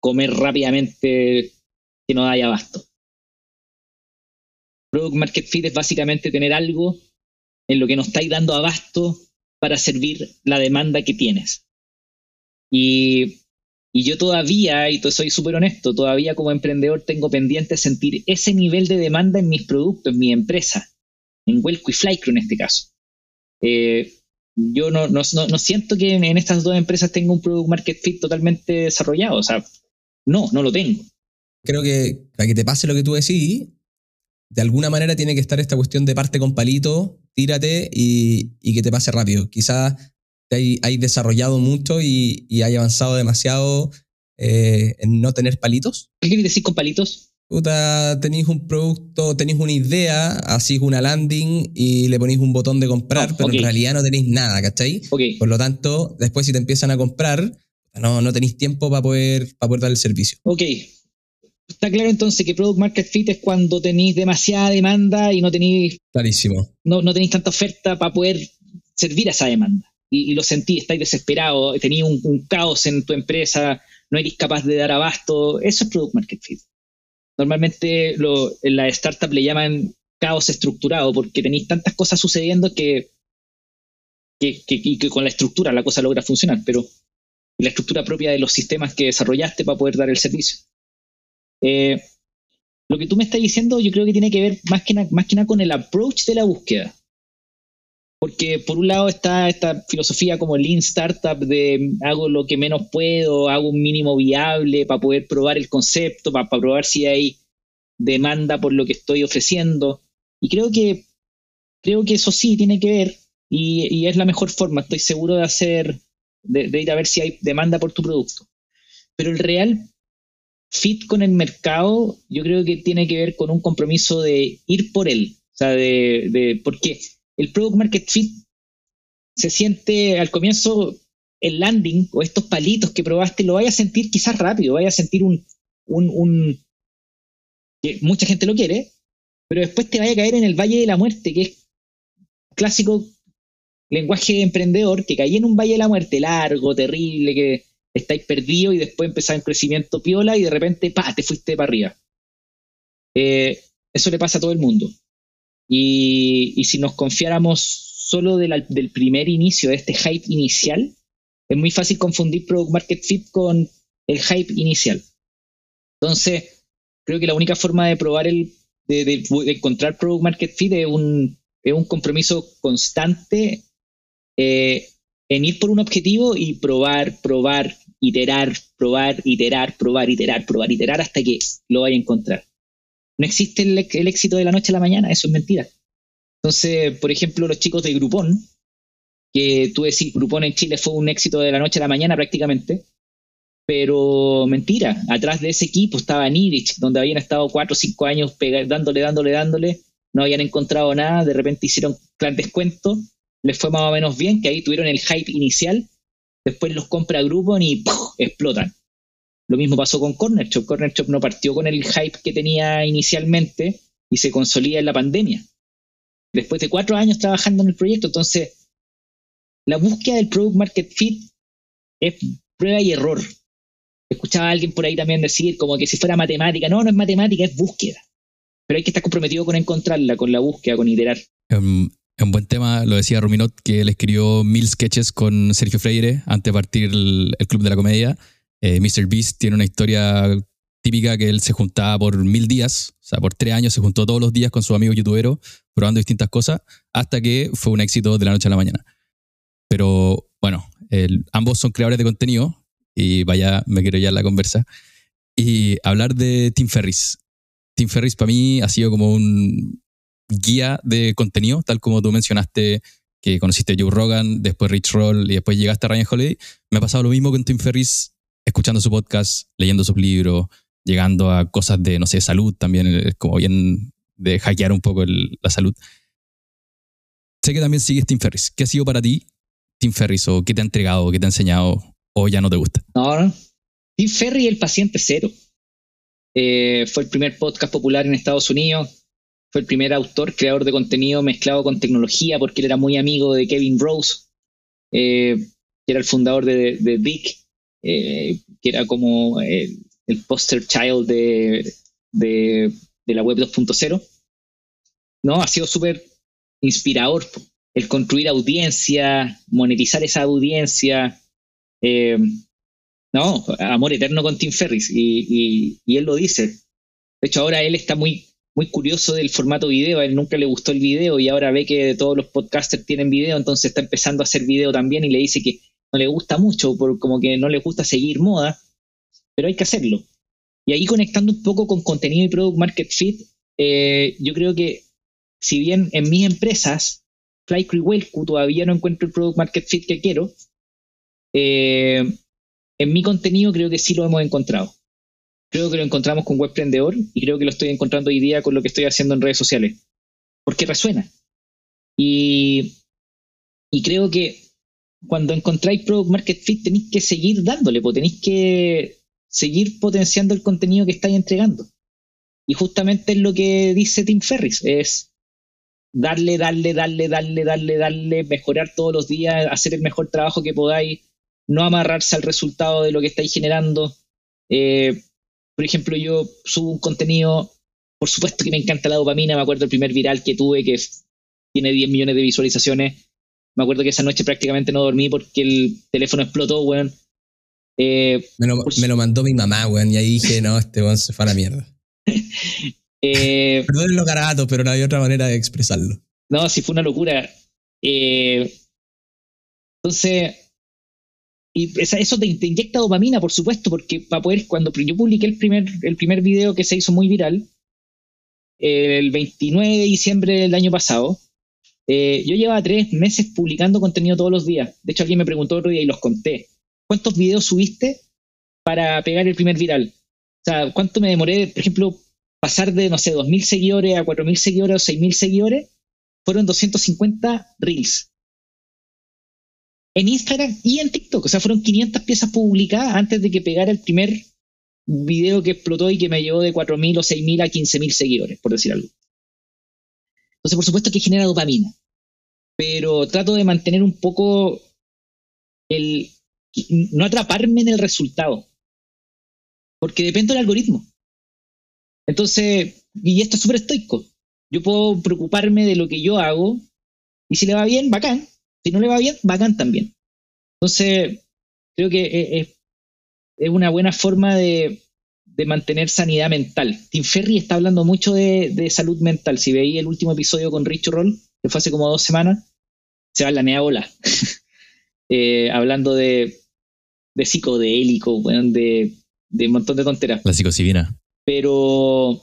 comer rápidamente que no haya abasto. Product Market Fit es básicamente tener algo en lo que no estáis dando abasto para servir la demanda que tienes. Y y yo todavía, y soy súper honesto, todavía como emprendedor tengo pendiente sentir ese nivel de demanda en mis productos, en mi empresa, en Welco y Flycrew en este caso. Eh, yo no, no, no, siento que en, estas dos empresas tenga un product market fit totalmente desarrollado. O sea, no, no lo tengo. Creo que para que te pase lo que tú decís, de alguna manera tiene que estar esta cuestión de parte con palito, tírate y, y que te pase rápido. Quizás te hay, hay desarrollado mucho y, y hay avanzado demasiado eh, en no tener palitos. ¿Qué quieres decir con palitos? Puta, tenéis un producto, tenéis una idea, así una landing y le ponéis un botón de comprar, pero en realidad no tenéis nada, ¿cachai? Por lo tanto, después si te empiezan a comprar, no, no tenéis tiempo para poder, para poder dar el servicio. ok. está claro entonces que Product Market Fit es cuando tenéis demasiada demanda y no tenéis Clarísimo. no, no tenéis tanta oferta para poder servir a esa demanda. Y, y lo sentí, estáis desesperados, tenéis un, un caos en tu empresa, no eres capaz de dar abasto. Eso es Product Market Fit. Normalmente lo, en la startup le llaman caos estructurado porque tenéis tantas cosas sucediendo que, que, que- con la estructura la cosa logra funcionar, pero la estructura propia de los sistemas que desarrollaste para poder dar el servicio. Eh, lo que tú me estás diciendo yo creo que tiene que ver más que, na- más que nada con el approach de la búsqueda. Porque por un lado está esta filosofía como Lean Startup de hago lo que menos puedo, hago un mínimo viable para poder probar el concepto, para, para probar si hay demanda por lo que estoy ofreciendo. Y creo que, creo que eso sí tiene que ver y, y es la mejor forma, estoy seguro de hacer, de, de ir a ver si hay demanda por tu producto. Pero el real fit con el mercado, yo creo que tiene que ver con un compromiso de ir por él. O sea, de, de porque el product market fit se siente al comienzo el landing o estos palitos que probaste, lo vaya a sentir quizás rápido, vaya a sentir un, un, un que mucha gente lo quiere, pero después te vaya a caer en el valle de la muerte, que es clásico lenguaje de emprendedor, que caí en un valle de la muerte largo, terrible, que estáis perdidos y después empezás un crecimiento piola y de repente, pa, te fuiste para arriba. Eh, eso le pasa a todo el mundo. Y, si nos confiáramos solo del primer inicio, de este hype inicial, es muy fácil confundir Product Market Fit con el hype inicial. Entonces, creo que la única forma de probar el, de encontrar Product Market Fit es un, es un compromiso constante eh, en ir por un objetivo y probar, probar, iterar, probar, iterar, probar, iterar, probar, iterar hasta que lo vaya a encontrar. No existe el, éxito de la noche a la mañana, eso es mentira. Entonces, por ejemplo, los chicos de Groupon, que tú decís, Groupon en Chile fue un éxito de la noche a la mañana prácticamente, pero mentira, atrás de ese equipo estaba Nirich, donde habían estado cuatro o cinco años dándole, dándole, dándole, no habían encontrado nada, de repente hicieron plan descuento, les fue más o menos bien, que ahí tuvieron el hype inicial, después los compra Groupon y explotan. Lo mismo pasó con Corner Shop. Corner Shop no partió con el hype que tenía inicialmente y se consolida en la pandemia. Después de cuatro años trabajando en el proyecto, entonces la búsqueda del product market fit es prueba y error. Escuchaba a alguien por ahí también decir como que si fuera matemática, no, no es matemática, es búsqueda. Pero hay que estar comprometido con encontrarla, con la búsqueda, con iterar. Um, un buen tema, lo decía Ruminot, que él escribió mil sketches con Sergio Freire antes de partir el, el Club de la Comedia. Eh, Mr. Beast tiene una historia típica que él se juntaba por mil días, o sea, por tres años se juntó todos los días con sus amigos youtuberos, probando distintas cosas, hasta que fue un éxito de la noche a la mañana. Pero bueno, ambos son creadores de contenido y vaya, me quiero ya la conversa. Y hablar de Tim Ferris. Tim Ferris para mí ha sido como un guía de contenido, tal como tú mencionaste que conociste a Joe Rogan, después Rich Roll y después llegaste a Ryan Holiday. Me ha pasado lo mismo con Tim Ferris, escuchando su podcast, leyendo sus libros, llegando a cosas de, no sé, salud también, es como bien de hackear un poco la salud. Sé que también sigues Tim Ferris. ¿Qué ha sido para ti Tim Ferris o qué te ha entregado, qué te ha enseñado o ya no te gusta? No, no. Tim Ferry, el paciente cero. Eh, fue el primer podcast popular en Estados Unidos. Fue el primer autor, creador de contenido mezclado con tecnología, porque él era muy amigo de Kevin Rose, eh, que era el fundador de, de Vic, eh, que era como eh, el poster child de, de, la web 2.0. No, ha sido súper inspirador. El construir audiencia, monetizar esa audiencia. eh, no, amor eterno con Tim Ferris. Y, y- y él lo dice. De hecho, ahora él está muy, muy curioso del formato video. A él nunca le gustó el video y ahora ve que todos los podcasters tienen video, entonces está empezando a hacer video también y le dice que no le gusta mucho, por, como que no le gusta seguir moda, pero hay que hacerlo. Y ahí conectando un poco con contenido y product market fit, eh, yo creo que si bien en mis empresas, Flycrew y Wellco todavía no encuentro el product market fit que quiero, eh, en mi contenido creo que sí lo hemos encontrado. Creo que lo encontramos con Webprendedor y creo que lo estoy encontrando hoy día con lo que estoy haciendo en redes sociales. Porque resuena. Y, y creo que cuando encontráis Product Market Fit tenéis que seguir dándole, pues tenéis que, seguir potenciando el contenido que estáis entregando. Y justamente es lo que dice Tim Ferris, es darle, darle, darle, darle, darle, darle, mejorar todos los días, hacer el mejor trabajo que podáis, no amarrarse al resultado de lo que estáis generando. Eh, por ejemplo, yo subo un contenido, por supuesto que me encanta la dopamina, me acuerdo el primer viral que tuve que tiene 10 millones de visualizaciones. Me acuerdo que esa noche prácticamente no dormí porque el teléfono explotó, weón. Eh, me, lo, mandó mi mamá, weón, y ahí dije, no, este weón se fue a la mierda. eh, Perdón pero no había otra manera de expresarlo. No, sí fue una locura. Eh, entonces, y eso te, inyecta dopamina, por supuesto, porque para poder, cuando yo publiqué el primer, el primer video que se hizo muy viral, el 29 de diciembre del año pasado, eh, yo llevaba tres meses publicando contenido todos los días. De hecho, alguien me preguntó otro día y los conté. ¿Cuántos videos subiste para pegar el primer viral? O sea, ¿cuánto me demoré, por ejemplo, pasar de, no sé, 2.000 seguidores a 4.000 seguidores o 6.000 seguidores? Fueron 250 reels. En Instagram y en TikTok. O sea, fueron 500 piezas publicadas antes de que pegara el primer video que explotó y que me llevó de 4.000 o 6.000 a 15.000 seguidores, por decir algo. Entonces, por supuesto que genera dopamina. Pero trato de mantener un poco el, no atraparme en el resultado, porque depende del algoritmo. Entonces, y esto es súper estoico. Yo puedo preocuparme de lo que yo hago, y si le va bien, bacán. Si no le va bien, bacán también. Entonces, creo que es, una buena forma de, mantener sanidad mental. Tim Ferry está hablando mucho de, salud mental. Si veí el último episodio con Rich Roll, que fue hace como dos semanas, se va a la mea ola. Eh, hablando de, de psicodélico, de, de un montón de tonteras. La psicosivina. Pero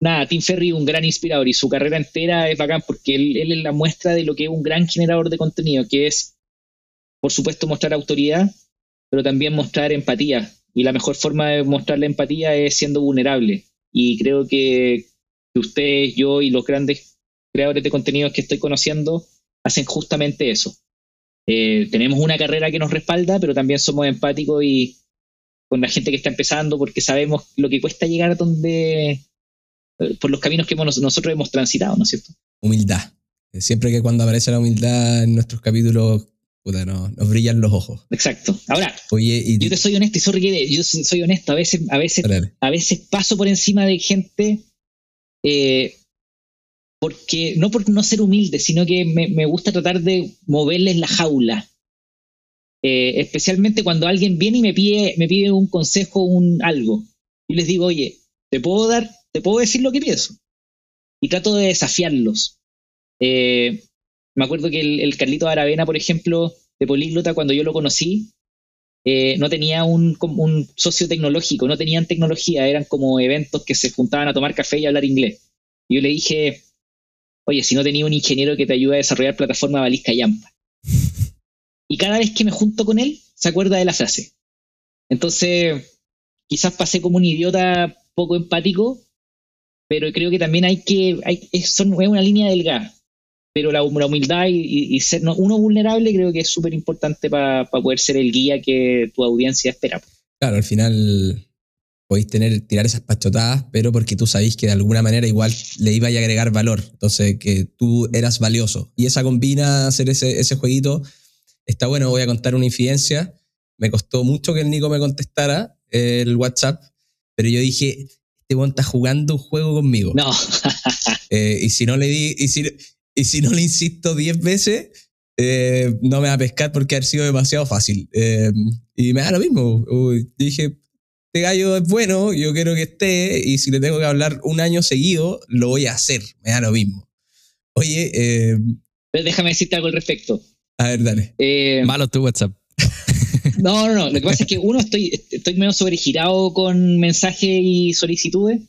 nada, Tim Ferry un gran inspirador y su carrera entera es bacán porque él, él, es la muestra de lo que es un gran generador de contenido, que es, por supuesto, mostrar autoridad, pero también mostrar empatía. Y la mejor forma de mostrar la empatía es siendo vulnerable. Y creo que, ustedes, yo y los grandes creadores de contenidos que estoy conociendo hacen justamente eso. Eh, tenemos una carrera que nos respalda, pero también somos empáticos y con la gente que está empezando porque sabemos lo que cuesta llegar a donde, eh, por los caminos que nosotros hemos transitado, ¿no es cierto? Humildad. Siempre que cuando aparece la humildad en nuestros capítulos, puta, no, nos brillan los ojos. Exacto. Ahora, yo te soy honesto y sorry que yo soy honesto, a veces, a veces, a veces paso por encima de gente eh, porque no por no ser humilde, sino que me, gusta tratar de moverles la jaula. Eh, especialmente cuando alguien viene y me pide, me pide un consejo, un algo. Y les digo, oye, te puedo dar, te puedo decir lo que pienso. Y trato de desafiarlos. Eh, me acuerdo que el, Carlito Aravena, por ejemplo, de Políglota, cuando yo lo conocí, eh, no tenía un, un socio tecnológico, no tenían tecnología, eran como eventos que se juntaban a tomar café y hablar inglés. Y yo le dije, oye, si no tenía un ingeniero que te ayude a desarrollar plataforma Balisca Yampa. Y cada vez que me junto con él, se acuerda de la frase. Entonces, quizás pasé como un idiota poco empático, pero creo que también hay que, hay, es, una línea delgada. Pero la, humildad y, ser uno vulnerable creo que es súper importante para poder ser el guía que tu audiencia espera. Claro, al final podéis tener, tirar esas pachotadas, pero porque tú sabéis que de alguna manera igual le iba a agregar valor. Entonces, que tú eras valioso. Y esa combina hacer ese, ese jueguito. Está bueno, voy a contar una infidencia. Me costó mucho que el Nico me contestara el WhatsApp, pero yo dije, este weón está jugando un juego conmigo. No. Eh, y si no le di, y si, y si no le insisto 10 veces, eh, no me va a pescar porque ha sido demasiado fácil. Eh, y me da lo mismo. dije, este gallo es bueno, yo quiero que esté, y si le tengo que hablar un año seguido, lo voy a hacer, me da lo mismo. Oye, eh, déjame decirte algo al respecto. A ver, dale. Eh, Malo tu WhatsApp. No, no, no. Lo que pasa es que uno estoy, estoy medio sobregirado con mensajes y solicitudes.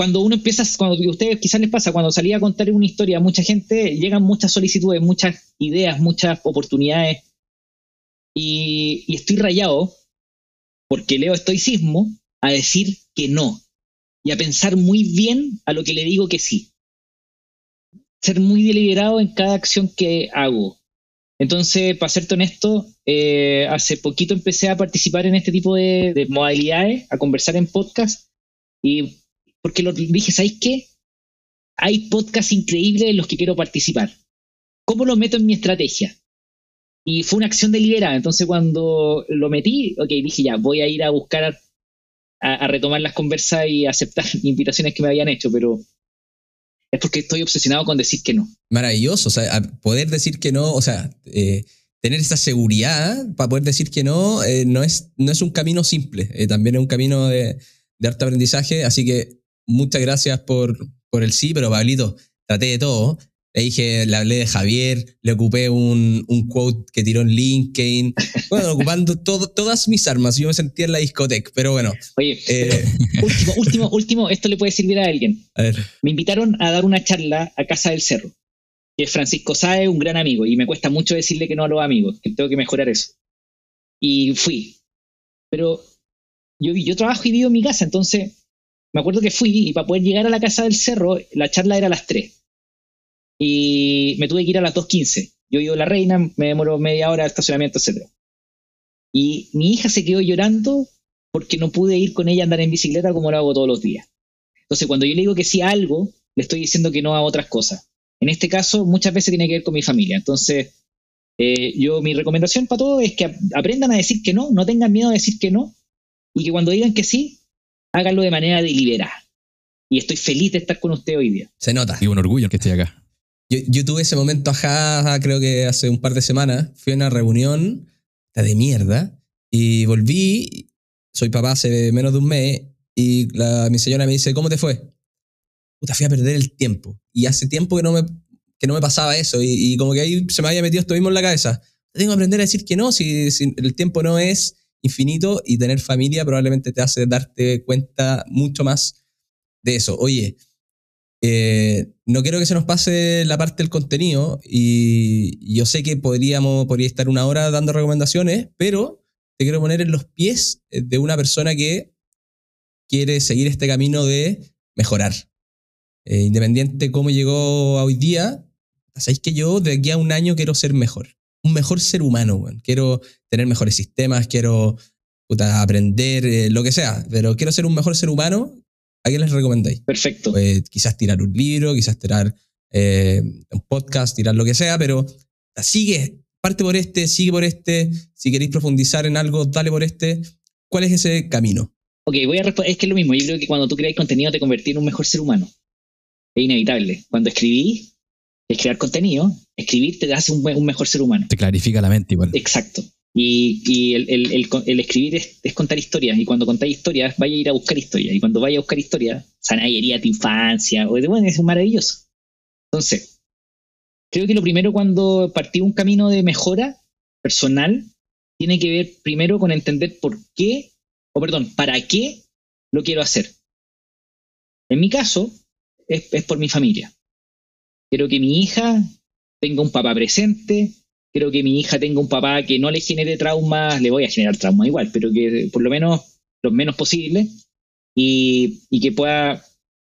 Cuando uno empieza, cuando a ustedes quizás les pasa, cuando salía a contar una historia mucha gente, llegan muchas solicitudes, muchas ideas, muchas oportunidades. Y, y estoy rayado porque leo estoicismo, a decir que no y a pensar muy bien a lo que le digo que sí. Ser muy deliberado en cada acción que hago. Entonces, para serte honesto, eh, hace poquito empecé a participar en este tipo de, de modalidades, a conversar en podcast, y porque lo dije, ¿sabéis qué? Hay podcasts increíbles en los que quiero participar. ¿Cómo lo meto en mi estrategia? Y fue una acción deliberada. Entonces, cuando lo metí, ok, dije ya, voy a ir a buscar a, retomar las conversas y aceptar invitaciones que me habían hecho, pero es porque estoy obsesionado con decir que no. Maravilloso, o sea, poder decir que no, o sea, eh, tener esa seguridad para poder decir que no, eh, no, es, no es un camino simple, eh, también es un camino de, de harto aprendizaje, así que muchas gracias por, por el sí, pero Pablito, traté de todo. Le dije, le hablé de Javier, le ocupé un, un quote que tiró en LinkedIn. Bueno, ocupando todo, todas mis armas. Yo me sentía en la discoteca, pero bueno. Oye, Eh. pero último, último, último, esto le puede servir a alguien. A ver, Me invitaron a dar una charla a Casa del Cerro, que es Francisco Sae, un gran amigo, y me cuesta mucho decirle que no a los amigos, que tengo que mejorar eso. Y fui. Pero yo, yo trabajo y vivo en mi casa, entonces me acuerdo que fui y para poder llegar a la Casa del Cerro, la charla era a las 3. Y me tuve que ir a las 2.15. Yo vivo en La Reina, me demoro media hora de estacionamiento, etc. Y mi hija se quedó llorando porque no pude ir con ella a andar en bicicleta como lo hago todos los días. Entonces, cuando yo le digo que sí a algo, le estoy diciendo que no a otras cosas. En este caso, muchas veces tiene que ver con mi familia. Entonces, eh, yo mi recomendación para todos es que ap- aprendan a decir que no, no tengan miedo a decir que no, y que cuando digan que sí, háganlo de manera deliberada. Y estoy feliz de estar con usted hoy día. se nota. Y un orgullo que esté acá. Yo, yo tuve ese momento, ajá, creo que hace un par de semanas. Fui a una reunión de mierda y volví. Soy papá hace menos de un mes y la- mi señora me dice, ¿cómo te fue? Puta, fui a perder el tiempo. Y hace tiempo que no me, que no me pasaba eso y, y como que ahí se me había metido esto mismo en la cabeza. Tengo que aprender a decir que no, si, si el tiempo no es infinito y tener familia probablemente te hace darte cuenta mucho más de eso. Oye, eh, no quiero que se nos pase la parte del contenido y yo sé que podríamos podría estar una hora dando recomendaciones, pero te quiero poner en los pies de una persona que quiere seguir este camino de mejorar. Eh, independiente de cómo llegó a hoy día, sabéis que yo de aquí a un año quiero ser mejor. Un mejor ser humano, weón. Quiero tener mejores sistemas, quiero puta, aprender, eh, lo que sea, pero quiero ser un mejor ser humano. ¿A quién les recomendáis? Perfecto. Eh, quizás tirar un libro, quizás tirar eh, un podcast, tirar lo que sea, pero sigue, parte por este, sigue por este. Si queréis profundizar en algo, dale por este. ¿Cuál es ese camino? Ok, voy a responder. Es que es lo mismo. Yo creo que cuando tú creas contenido te convertís en un mejor ser humano. Es inevitable. Cuando escribís, es crear contenido. Escribir te hace un, mejor ser humano. Te clarifica la mente igual. Exacto. Y, y el, el- el el escribir es, es contar historias. Y cuando contáis historias, vaya a ir a buscar historias. Y cuando vaya a buscar historias, sanayería tu infancia. O de, bueno, es maravilloso. Entonces, creo que lo primero cuando partí un camino de mejora personal tiene que ver primero con entender por qué, o perdón, para qué lo quiero hacer. En mi caso, es, es por mi familia. Quiero que mi hija tenga un papá presente, quiero que mi hija tenga un papá que no le genere traumas, le voy a generar traumas igual, pero que por lo menos los menos posible, y, y que pueda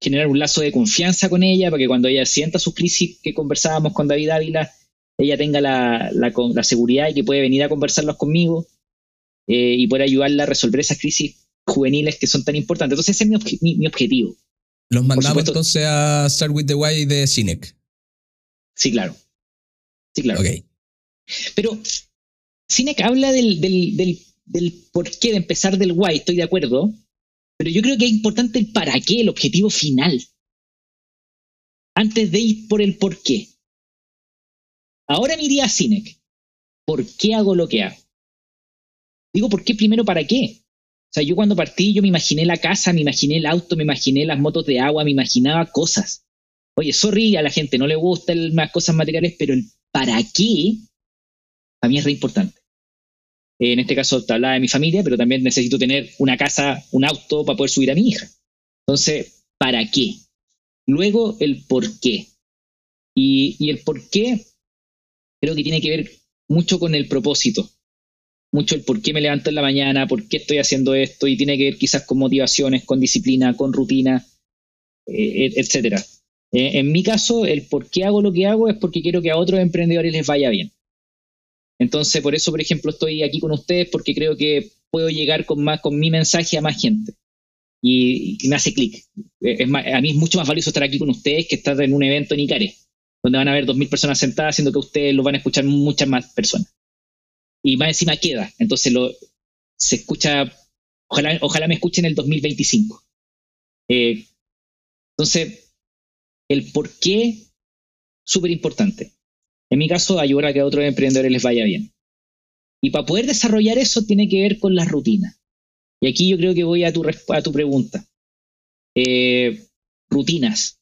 generar un lazo de confianza con ella, para que cuando ella sienta sus crisis que conversábamos con David Ávila, ella tenga la, la, con- la seguridad y que puede venir a conversarlos conmigo eh, y poder ayudarla a resolver esas crisis juveniles que son tan importantes. Entonces ese es mi, obje- mi- mi objetivo. Los mandamos entonces a Start with the Why de Cinec. Sí, claro. Sí, claro. Pero Sinek habla del, del, del, del por qué, de empezar del why, estoy de acuerdo, pero yo creo que es importante el para qué, el objetivo final, antes de ir por el por qué. Ahora me iría a Sinek. ¿Por qué hago lo que hago? Digo, ¿por qué primero para qué? O sea, yo cuando partí, yo me imaginé la casa, me imaginé el auto, me imaginé las motos de agua, me imaginaba cosas. Oye, sorry, a la gente no le gustan las cosas materiales, pero el para qué a mí es re importante. En este caso te hablaba de mi familia, pero también necesito tener una casa, un auto para poder subir a mi hija. Entonces, ¿para qué? Luego, el por qué. Y, el por qué creo que tiene que ver mucho con el propósito. Mucho el por qué me levanto en la mañana, por qué estoy haciendo esto, y tiene que ver quizás con motivaciones, con disciplina, con rutina, eh, et- etcétera. Eh, en mi caso, el por qué hago lo que hago es porque quiero que a otros emprendedores les vaya bien. Entonces, por eso, por ejemplo, estoy aquí con ustedes porque creo que puedo llegar con, más, con mi mensaje a más gente. Y, me hace clic. a mí es mucho más valioso estar aquí con ustedes que estar en un evento en Icare, donde van a haber 2.000 personas sentadas, siendo que ustedes lo van a escuchar muchas más personas. Y más encima queda. Entonces, se escucha, ojalá, ojalá me escuchen en el 2025. Eh, entonces, el por qué, súper importante. En mi caso, ayudar a que a otros emprendedores les vaya bien. Y para poder desarrollar eso tiene que ver con las rutinas. Y aquí yo creo que voy a tu, a tu pregunta. Eh, rutinas.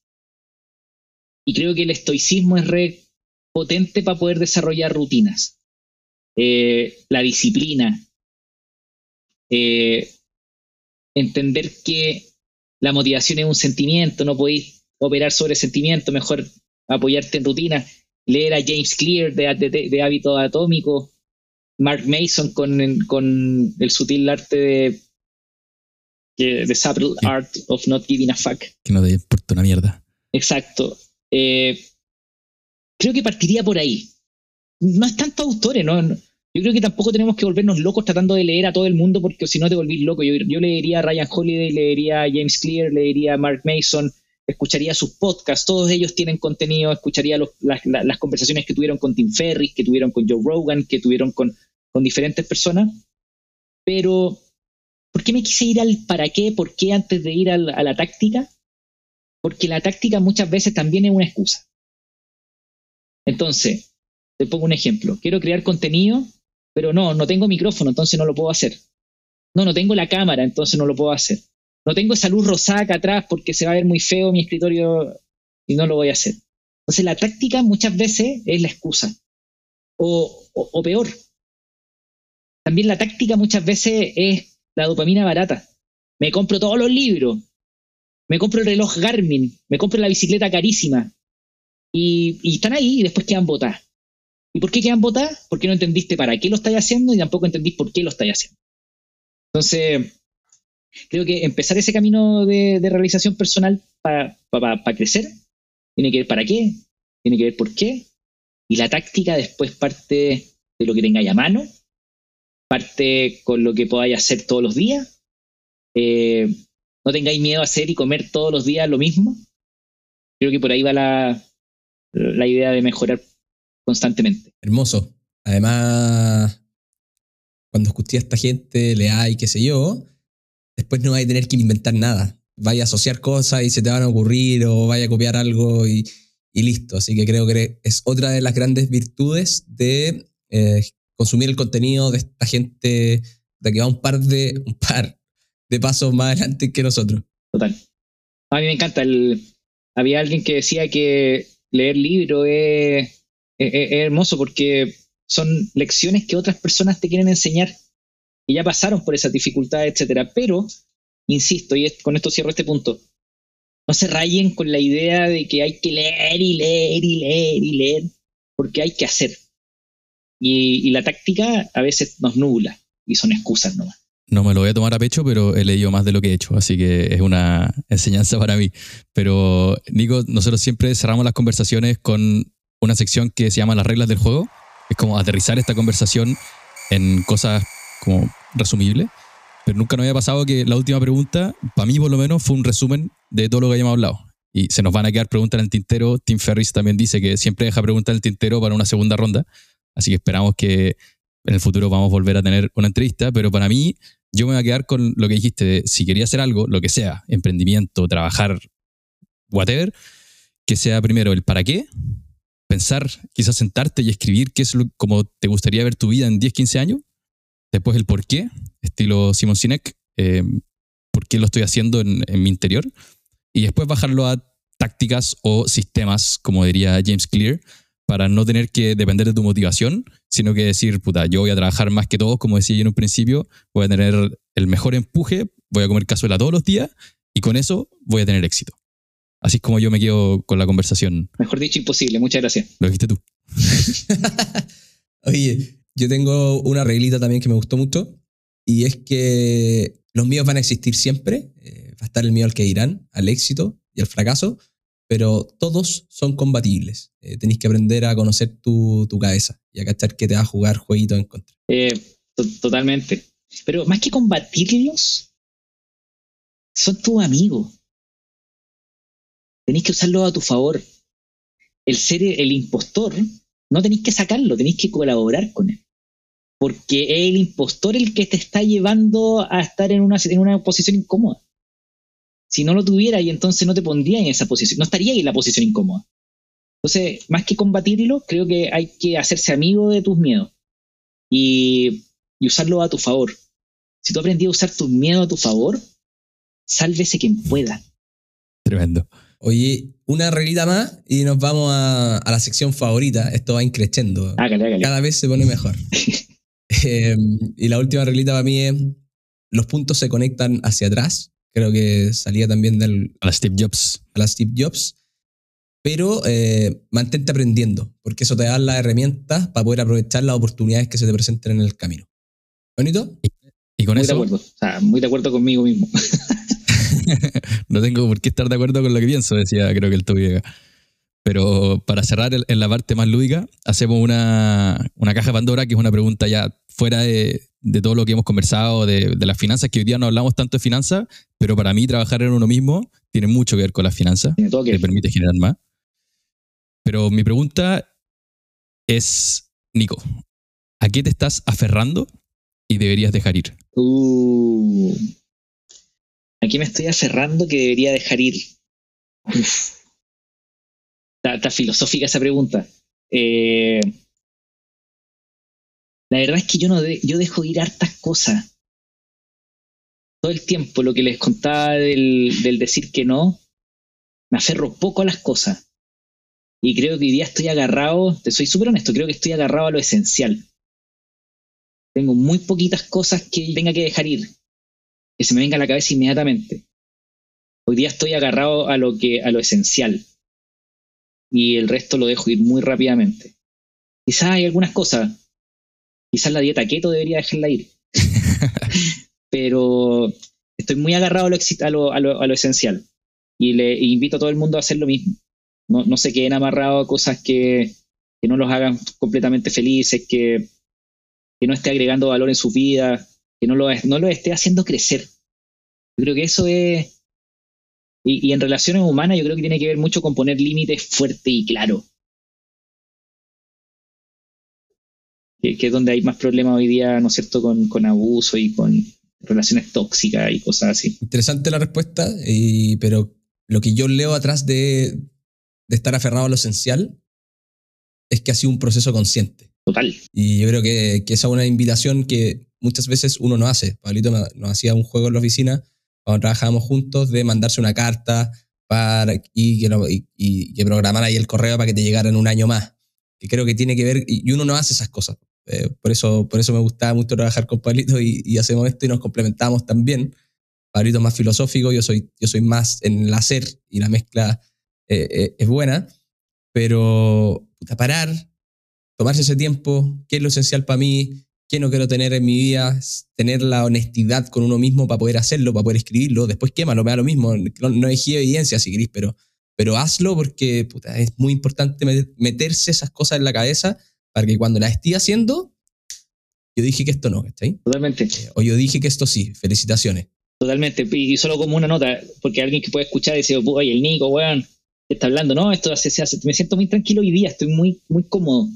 Y creo que el estoicismo es re potente para poder desarrollar rutinas. Eh, la disciplina. Eh, entender que la motivación es un sentimiento, no podéis operar sobre sentimiento, mejor apoyarte en rutinas leer a James Clear de, de, Hábito Atómico, Mark Mason con, con el sutil arte de The Subtle Art of Not Giving a Fuck. Que no te importa una mierda. Exacto. Eh, creo que partiría por ahí. No es tanto autores, ¿no? Yo creo que tampoco tenemos que volvernos locos tratando de leer a todo el mundo porque si no te volvís loco. Yo, yo leería a Ryan Holiday, leería a James Clear, leería a Mark Mason, escucharía sus podcasts, todos ellos tienen contenido, escucharía las, conversaciones que tuvieron con Tim Ferriss, que tuvieron con Joe Rogan, que tuvieron con, diferentes personas. Pero, ¿por qué me quise ir al para qué? ¿Por qué antes de ir a la táctica? Porque la táctica muchas veces también es una excusa. Entonces, te pongo un ejemplo. Quiero crear contenido, pero no, no tengo micrófono, entonces no lo puedo hacer. No, no tengo la cámara, entonces no lo puedo hacer no tengo esa luz rosada acá atrás porque se va a ver muy feo mi escritorio y no lo voy a hacer. Entonces la táctica muchas veces es la excusa. O, peor, también la táctica muchas veces es la dopamina barata. Me compro todos los libros, me compro el reloj Garmin, me compro la bicicleta carísima y, y están ahí y después quedan botadas. ¿Y por qué quedan botadas? Porque no entendiste para qué lo estáis haciendo y tampoco entendís por qué lo estáis haciendo. Entonces, creo que empezar ese camino de, realización personal para crecer tiene que ver para qué, tiene que ver por qué, y la táctica después parte de lo que tengáis a mano, parte con lo que podáis hacer todos los días. Eh, no tengáis miedo a hacer y comer todos los días lo mismo. Creo que por ahí va la, la idea de mejorar constantemente. Hermoso. Además, cuando escuché a esta gente, lea y qué sé yo, después no vas a tener que inventar nada. Vaya a asociar cosas y se te van a ocurrir o vaya a copiar algo y, listo. Así que creo que es otra de las grandes virtudes de eh, consumir el contenido de esta gente de que va un par de, un par de pasos más adelante que nosotros. Total. A mí me encanta. El, había alguien que decía que leer libros es, es hermoso porque son lecciones que otras personas te quieren enseñar y ya pasaron por esas dificultades, etcétera. Pero, insisto, y con esto cierro este punto, no se rayen con la idea de que hay que leer y leer y leer y leer, porque hay que hacer. Y, la táctica a veces nos nubla y son excusas nomás. No me lo voy a tomar a pecho, pero he leído más de lo que he hecho, así que es una enseñanza para mí. Pero, Nico, nosotros siempre cerramos las conversaciones con una sección que se llama las reglas del juego. Es como aterrizar esta conversación en cosas como resumible, pero nunca nos había pasado que la última pregunta, para mí por lo menos, fue un resumen de todo lo que hayamos hablado. Y se nos van a quedar preguntas en el tintero. Tim Ferris también dice que siempre deja preguntas en el tintero para una segunda ronda. Así que esperamos que en el futuro vamos a volver a tener una entrevista. Pero para mí, yo me voy a quedar con lo que dijiste de si quería hacer algo, lo que sea, emprendimiento, trabajar, whatever, que sea primero el para qué, pensar, quizás sentarte y escribir qué es lo, como te gustaría ver tu vida en 10, 15 años Después el por qué, estilo Simon Sinek, eh, por qué lo estoy haciendo en, mi interior. Y después bajarlo a tácticas o sistemas, como diría James Clear, para no tener que depender de tu motivación, sino que decir, puta, yo voy a trabajar más que todos, como decía yo en un principio, voy a tener el mejor empuje, voy a comer cazuela todos los días y con eso voy a tener éxito. Así es como yo me quedo con la conversación. Mejor dicho, imposible. Muchas gracias. Lo dijiste tú. Oye, yo tengo una reglita también que me gustó mucho y es que los miedos van a existir siempre. Eh, va a estar el miedo al que dirán, al éxito y al fracaso, pero todos son combatibles. Eh, tenéis que aprender a conocer tu, tu, cabeza y a cachar que te va a jugar jueguito en contra. Eh, totalmente. Pero más que combatirlos, son tus amigos. Tenéis que usarlo a tu favor. El ser el impostor, no tenéis que sacarlo, tenéis que colaborar con él. Porque es el impostor el que te está llevando a estar en una, en una posición incómoda. Si no lo tuviera y entonces no te pondría en esa posición, no estaría en la posición incómoda. Entonces, más que combatirlo, creo que hay que hacerse amigo de tus miedos y, y usarlo a tu favor. Si tú aprendí a usar tus miedos a tu favor, sálvese quien pueda. Tremendo. Oye, una reglita más y nos vamos a, la sección favorita. Esto va increciendo. Cada vez se pone mejor. Em, y la última reglita para mí es, los puntos se conectan hacia atrás. Creo que salía también del... A la Steve Jobs. A la Steve Jobs. Pero eh, mantente aprendiendo, porque eso te da las herramientas para poder aprovechar las oportunidades que se te presenten en el camino. ¿Bonito? Y, con muy eso... De acuerdo. O sea, muy de acuerdo conmigo mismo. no tengo por qué estar de acuerdo con lo que pienso, decía creo que el Tobiega. Pero para cerrar en la parte más lúdica, hacemos una, una, caja de Pandora, que es una pregunta ya fuera de, de todo lo que hemos conversado, de, de, las finanzas, que hoy día no hablamos tanto de finanzas, pero para mí trabajar en uno mismo tiene mucho que ver con las finanzas, que permite generar más. Pero mi pregunta es, Nico, ¿a qué te estás aferrando y deberías dejar ir? Uh, Aquí me estoy aferrando que debería dejar ir. Está, filosófica esa pregunta. Eh, la verdad es que yo no yo dejo ir hartas cosas. Todo el tiempo, lo que les contaba del, del decir que no, me aferro poco a las cosas. Y creo que hoy día estoy agarrado, te soy súper honesto, creo que estoy agarrado a lo esencial. Tengo muy poquitas cosas que tenga que dejar ir que se me venga a la cabeza inmediatamente. Hoy día estoy agarrado a lo que a lo esencial y el resto lo dejo ir muy rápidamente. Quizás hay algunas cosas, quizás la dieta keto debería dejarla ir, pero estoy muy agarrado a lo, a lo, a lo, esencial y le invito a todo el mundo a hacer lo mismo. No, no se queden amarrados a cosas que, que no los hagan completamente felices, que, que no esté agregando valor en su vida, que no lo, no lo esté haciendo crecer. Yo creo que eso es... Y, en relaciones humanas yo creo que tiene que ver mucho con poner límites fuerte y claro. Que, es donde hay más problemas hoy día, ¿no es cierto?, con, con abuso y con relaciones tóxicas y cosas así. Interesante la respuesta, y, pero lo que yo leo atrás de, de estar aferrado a lo esencial es que ha sido un proceso consciente. Total. Y yo creo que, que esa es una invitación que muchas veces uno no hace. Pablito nos hacía un juego en la oficina cuando trabajábamos juntos de mandarse una carta para, y, que, y, que programara ahí el correo para que te llegara en un año más. Que creo que tiene que ver, y uno no hace esas cosas. Eh, por, eso, por eso me gustaba mucho trabajar con Pablito y, hacemos esto y nos complementamos también. Pablito es más filosófico, yo soy, yo soy más en el hacer y la mezcla eh, eh, es buena, pero parar, tomarse ese tiempo, qué es lo esencial para mí, que no quiero tener en mi vida, tener la honestidad con uno mismo para poder hacerlo, para poder escribirlo, después quémalo, me da lo mismo, no, no hay evidencia si querís, pero, pero hazlo porque es muy importante meterse esas cosas en la cabeza para que cuando las esté haciendo, yo dije que esto no, ¿está Totalmente. Eh, o yo dije que esto sí, felicitaciones. Totalmente, y solo como una nota, porque alguien que puede escuchar decir, oye, el Nico, weón, está hablando, no, esto hace, se hace, me siento muy tranquilo hoy día, estoy muy, muy cómodo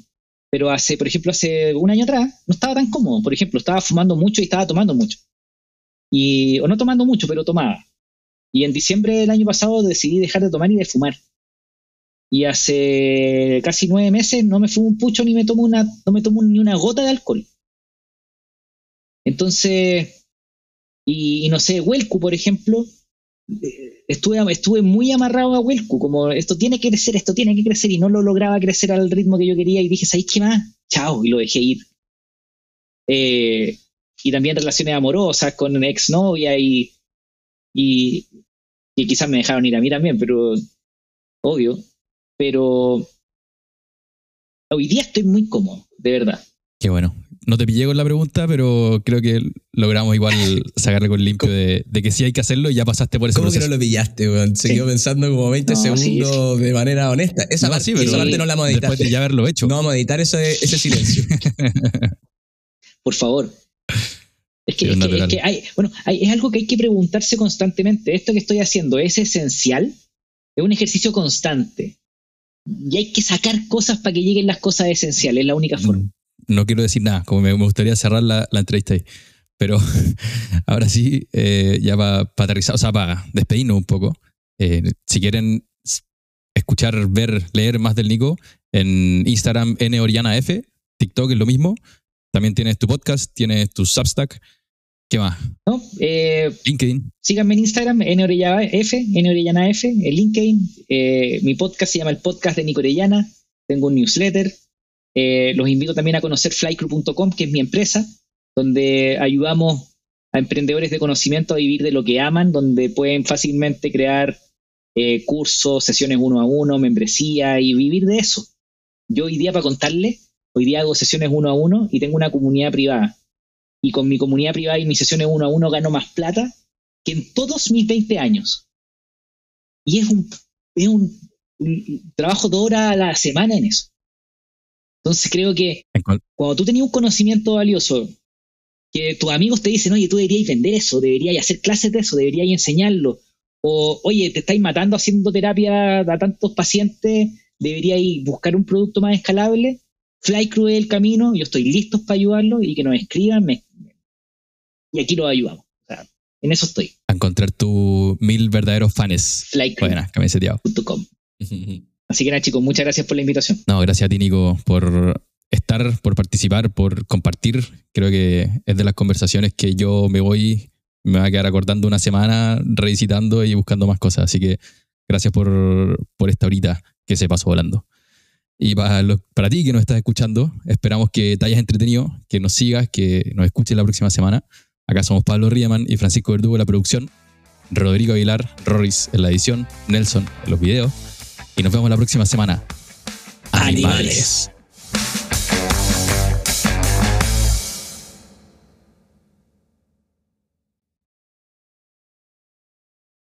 pero hace, por ejemplo, hace un año atrás no estaba tan cómodo. Por ejemplo, estaba fumando mucho y estaba tomando mucho. Y, o no tomando mucho, pero tomaba. Y en diciembre del año pasado decidí dejar de tomar y de fumar. Y hace casi nueve meses no me fumo un pucho ni me tomo una, no me tomo ni una gota de alcohol. Entonces, y, y no sé, Huelcu, por ejemplo, estuve, estuve muy amarrado a Wilco, como esto tiene que crecer, esto tiene que crecer, y no lo lograba crecer al ritmo que yo quería, y dije, ¿sabéis qué más? Chao, y lo dejé ir. Eh, y también relaciones amorosas con exnovia y, y, y quizás me dejaron ir a mí también, pero obvio. Pero hoy día estoy muy cómodo, de verdad. Qué bueno. No te pillé con la pregunta, pero creo que logramos igual sacarle con limpio de, de que sí hay que hacerlo y ya pasaste por ese ¿Cómo que no lo pillaste, weón? Se Sí. quedó pensando como 20 No, sí, segundos de manera honesta. Esa No, parte, sí, pero esa parte no la vamos a editar. Después de ya haberlo hecho. No vamos a editar ese, ese silencio. Por favor. Es que, Sí, es que- natural. es que hay, bueno, hay- es algo que hay que preguntarse constantemente. ¿Esto que estoy haciendo es esencial? Es un ejercicio constante. Y hay que sacar cosas para que lleguen las cosas esenciales, es la única forma. No quiero decir nada, como me, me gustaría cerrar la, la entrevista ahí. Pero ahora sí, eh, ya para aterrizar, o sea, para despedirnos un poco. eh, si quieren escuchar, ver, leer más del Nico, en Instagram, NOrianaF, TikTok es lo mismo. También tienes tu podcast, tienes tu Substack. ¿Qué más? ¿no? Eh, LinkedIn. síganme en Instagram, NOrellanaF, NOrellanaF, en LinkedIn. Eh, mi podcast se llama el podcast de Nico Orellana. Tengo un newsletter. Eh, los invito también a conocer flycrew.com, que es mi empresa, donde ayudamos a emprendedores de conocimiento a vivir de lo que aman, donde pueden fácilmente crear eh, cursos, sesiones uno a uno, membresía y vivir de eso. Yo hoy día, para contarle, hoy día hago sesiones uno a uno y tengo una comunidad privada. Y con mi comunidad privada y mis sesiones uno a uno gano más plata que en todos mis 20 años. Y es un, es un, un trabajo de hora a la semana en eso. Entonces creo que cuando tú tenías un conocimiento valioso, que tus amigos te dicen, oye, tú deberías vender eso, deberías hacer clases de eso, deberías enseñarlo, o oye, te estáis matando haciendo terapia a tantos pacientes, deberías buscar un producto más escalable, Flycrew es el camino, yo estoy listo para ayudarlos y que nos escriban, me- y aquí los ayudamos. O sea, en eso estoy, A encontrar tus mil verdaderos fans. flycrew.com. Así que nada, chicos, muchas gracias por la invitación. No, gracias a ti, Nico, por estar, por participar, por compartir. Creo que es de las conversaciones que yo me voy, me va a quedar acordando una semana, revisitando y buscando más cosas. Así que gracias por, por esta horita que se pasó volando. Y para, para ti que nos estás escuchando, esperamos que te hayas entretenido, que nos sigas, que nos escuches la próxima semana. Acá somos Pablo Riemann y Francisco Verdugo en la producción, Rodrigo Aguilar, Rorris en la edición, Nelson en los videos y nos vemos la próxima semana. Animales.